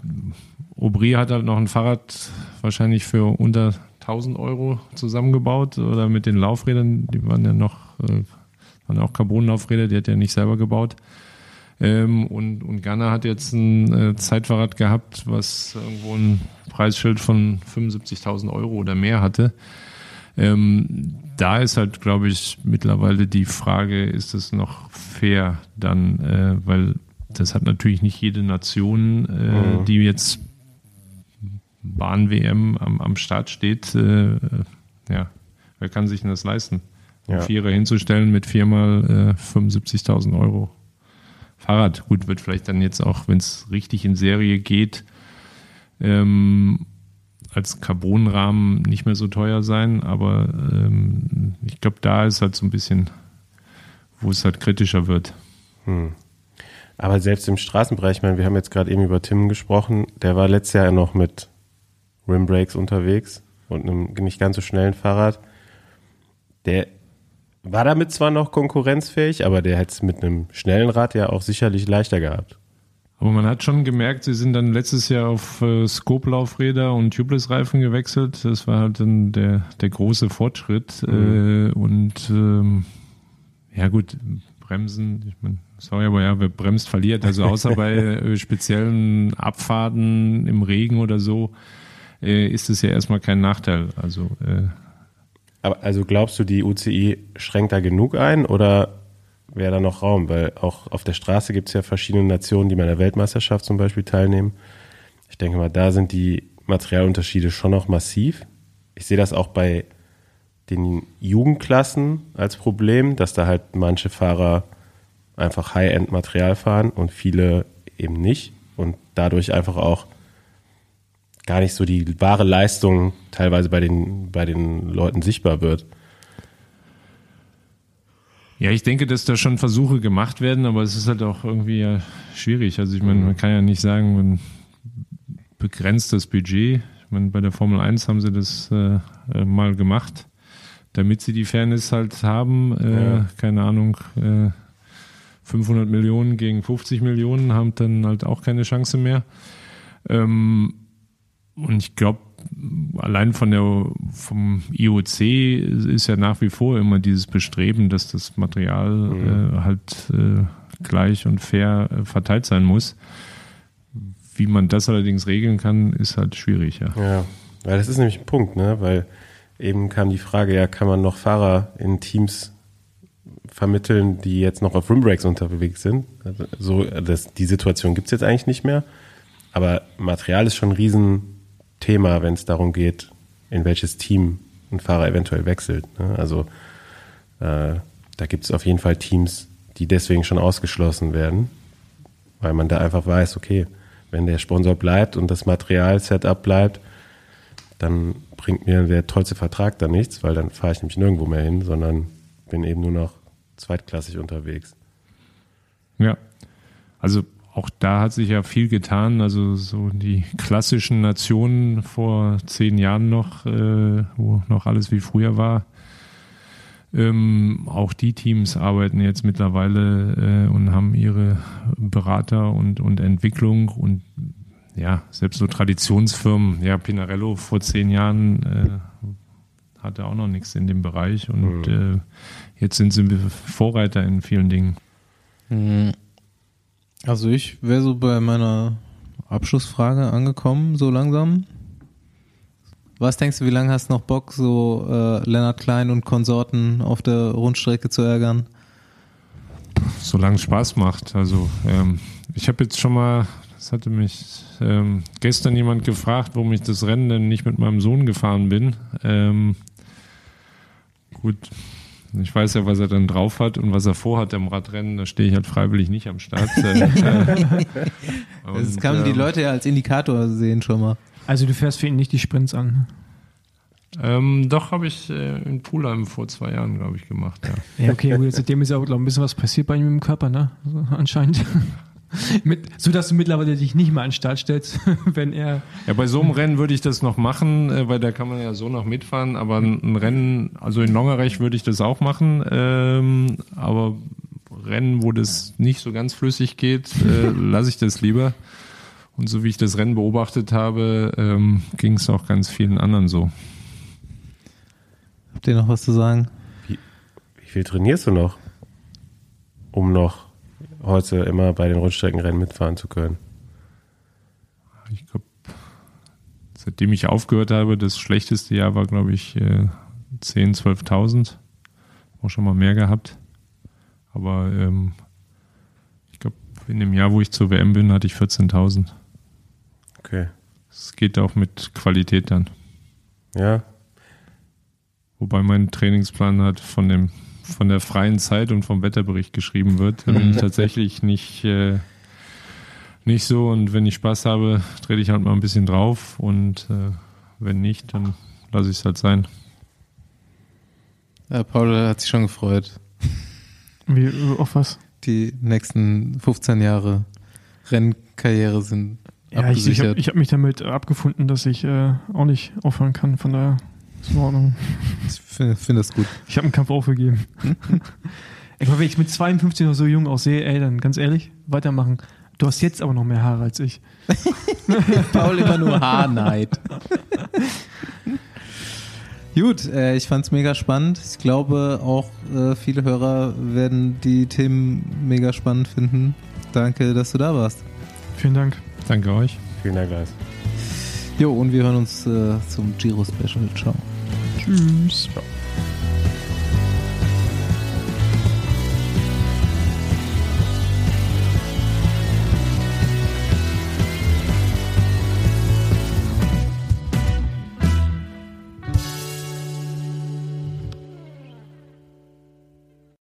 Aubry hat halt noch ein Fahrrad wahrscheinlich für unter 1000 Euro zusammengebaut oder mit den Laufrädern, die waren ja noch, äh, waren auch Carbonlaufräder, die hat er nicht selber gebaut. Ähm, und, und Ghana hat jetzt ein äh, Zeitfahrrad gehabt, was irgendwo ein Preisschild von 75.000 Euro oder mehr hatte. Ähm, da ist halt, glaube ich, mittlerweile die Frage, ist es noch fair dann, äh, weil das hat natürlich nicht jede Nation, äh, mhm. die jetzt Bahn-WM am, am Start steht. Äh, ja, wer kann sich denn das leisten? Ja. Vierer hinzustellen mit viermal äh, 75.000 Euro. Fahrrad, gut, wird vielleicht dann jetzt auch, wenn es richtig in Serie geht, ähm, als Carbonrahmen nicht mehr so teuer sein, aber ähm, ich glaube, da ist halt so ein bisschen, wo es halt kritischer wird. Hm. Aber selbst im Straßenbereich, ich meine, wir haben jetzt gerade eben über Tim gesprochen, der war letztes Jahr noch mit Rimbrakes unterwegs und einem nicht ganz so schnellen Fahrrad. Der war damit zwar noch konkurrenzfähig, aber der hätte es mit einem schnellen Rad ja auch sicherlich leichter gehabt. Aber man hat schon gemerkt, sie sind dann letztes Jahr auf äh, Scope-Laufräder und Tubeless-Reifen gewechselt. Das war halt dann der, der große Fortschritt. Mhm. Äh, und ähm, ja gut, Bremsen, ich meine, sorry, aber ja, wer bremst, verliert. Also außer bei äh, speziellen Abfahrten im Regen oder so, äh, ist es ja erstmal kein Nachteil. Also äh, aber also glaubst du, die UCI schränkt da genug ein oder wäre da noch Raum, weil auch auf der Straße gibt es ja verschiedene Nationen, die bei der Weltmeisterschaft zum Beispiel teilnehmen. Ich denke mal, da sind die Materialunterschiede schon noch massiv. Ich sehe das auch bei den Jugendklassen als Problem, dass da halt manche Fahrer einfach High-End-Material fahren und viele eben nicht und dadurch einfach auch gar nicht so die wahre Leistung teilweise bei den, bei den Leuten sichtbar wird. Ja, ich denke, dass da schon Versuche gemacht werden, aber es ist halt auch irgendwie ja schwierig. Also ich meine, man kann ja nicht sagen, man begrenzt das Budget. Ich meine, bei der Formel 1 haben sie das äh, mal gemacht. damit sie die Fairness halt haben, äh, Ja. keine Ahnung, äh, 500 Millionen gegen 50 Millionen, haben dann halt auch keine Chance mehr. Ähm, und ich glaube, allein von der, vom IOC ist ja nach wie vor immer dieses Bestreben, dass das Material äh, halt äh, gleich und fair äh, verteilt sein muss. Wie man das allerdings regeln kann, ist halt schwierig, ja. Ja, weil das ist nämlich ein Punkt, ne? Weil eben kam die Frage, ja, kann man noch Fahrer in Teams vermitteln, die jetzt noch auf Rimbreaks unterwegs sind? Also so, das, die Situation gibt's jetzt eigentlich nicht mehr. Aber Material ist schon ein Riesenthema, wenn es darum geht, in welches Team ein Fahrer eventuell wechselt. Ne? Also äh, da gibt's auf jeden Fall Teams, die deswegen schon ausgeschlossen werden, weil man da einfach weiß, okay, wenn der Sponsor bleibt und das Material-Setup bleibt, dann bringt mir der tollste Vertrag da nichts, weil dann fahre ich nämlich nirgendwo mehr hin, sondern bin eben nur noch zweitklassig unterwegs. Ja. Also auch da hat sich ja viel getan. Also so die klassischen Nationen vor zehn Jahren noch, äh, wo noch alles wie früher war. Ähm, auch die Teams arbeiten jetzt mittlerweile äh, und haben ihre Berater und, und Entwicklung und ja, selbst so Traditionsfirmen, ja, Pinarello vor zehn Jahren äh, hatte auch noch nichts in dem Bereich und äh, jetzt sind sie Vorreiter in vielen Dingen. Also ich wäre so bei meiner Abschlussfrage angekommen, so langsam. Was denkst du, wie lange hast du noch Bock, so äh, Lennart Klein und Konsorten auf der Rundstrecke zu ärgern? solange es Spaß macht. Also ähm, ich habe jetzt schon mal, das hatte mich ähm, gestern jemand gefragt, warum ich das Rennen denn nicht mit meinem Sohn gefahren bin. Ähm, gut, ich weiß ja, was er dann drauf hat und was er vorhat im Radrennen. Da stehe ich halt freiwillig nicht am Start. Äh, Das kann man die ähm, Leute ja als Indikator sehen schon mal. Also du fährst für ihn nicht die Sprints an. Ähm, doch, habe ich äh, in Pulheim vor zwei Jahren, glaube ich, gemacht. Ja. Ja, okay, gut, seitdem ist ja auch glaub, ich, ein bisschen was passiert bei ihm im Körper, ne? So, anscheinend. Mit, so dass du mittlerweile dich nicht mehr an den Start stellst, wenn er. Ja, bei so einem Rennen würde ich das noch machen, äh, weil da kann man ja so noch mitfahren. Aber ein, Rennen, also in Longerech würde ich das auch machen. Ähm, aber Rennen, wo das nicht so ganz flüssig geht, äh, lasse ich das lieber. Und so wie ich das Rennen beobachtet habe, ähm, ging es auch ganz vielen anderen so. Habt ihr noch was zu sagen? Wie viel trainierst du noch, um noch heute immer bei den Rundstreckenrennen mitfahren zu können? Ich glaube, seitdem ich aufgehört habe, das schlechteste Jahr war, glaube ich, äh, 10.000, 12.000. Auch schon mal mehr gehabt. Aber ähm, ich glaube, in dem Jahr, wo ich zur WM bin, hatte ich 14.000. Okay. Es geht auch mit Qualität dann. Ja, Wobei mein Trainingsplan halt von dem von der freien Zeit und vom Wetterbericht geschrieben wird. Da bin ich tatsächlich nicht, äh, nicht so. Und wenn ich Spaß habe, trete ich halt mal ein bisschen drauf. Und äh, wenn nicht, dann lasse ich es halt sein. Ja, Paul hat sich schon gefreut. Wie, auf was? Die nächsten 15 Jahre Rennkarriere sind Ja, ich, ich abgesichert. habe ich hab mich damit abgefunden, dass ich äh, auch nicht aufhören kann. Von daher ist in Ordnung. Ich finde find das gut. Ich habe einen Kampf aufgegeben. ich meine, wenn ich mit 52 noch so jung aussehe, ey, dann ganz ehrlich, weitermachen. Du hast jetzt aber noch mehr Haare als ich. Paul immer nur Haarneid. Gut, äh, ich fand's mega spannend. Ich glaube, auch äh, viele Hörer werden die Themen mega spannend finden. Danke, dass du da warst. Vielen Dank. Danke euch. vielen Dank, Lars. Jo, und wir hören uns äh, zum Giro Special. Ciao. Tschüss. Ciao.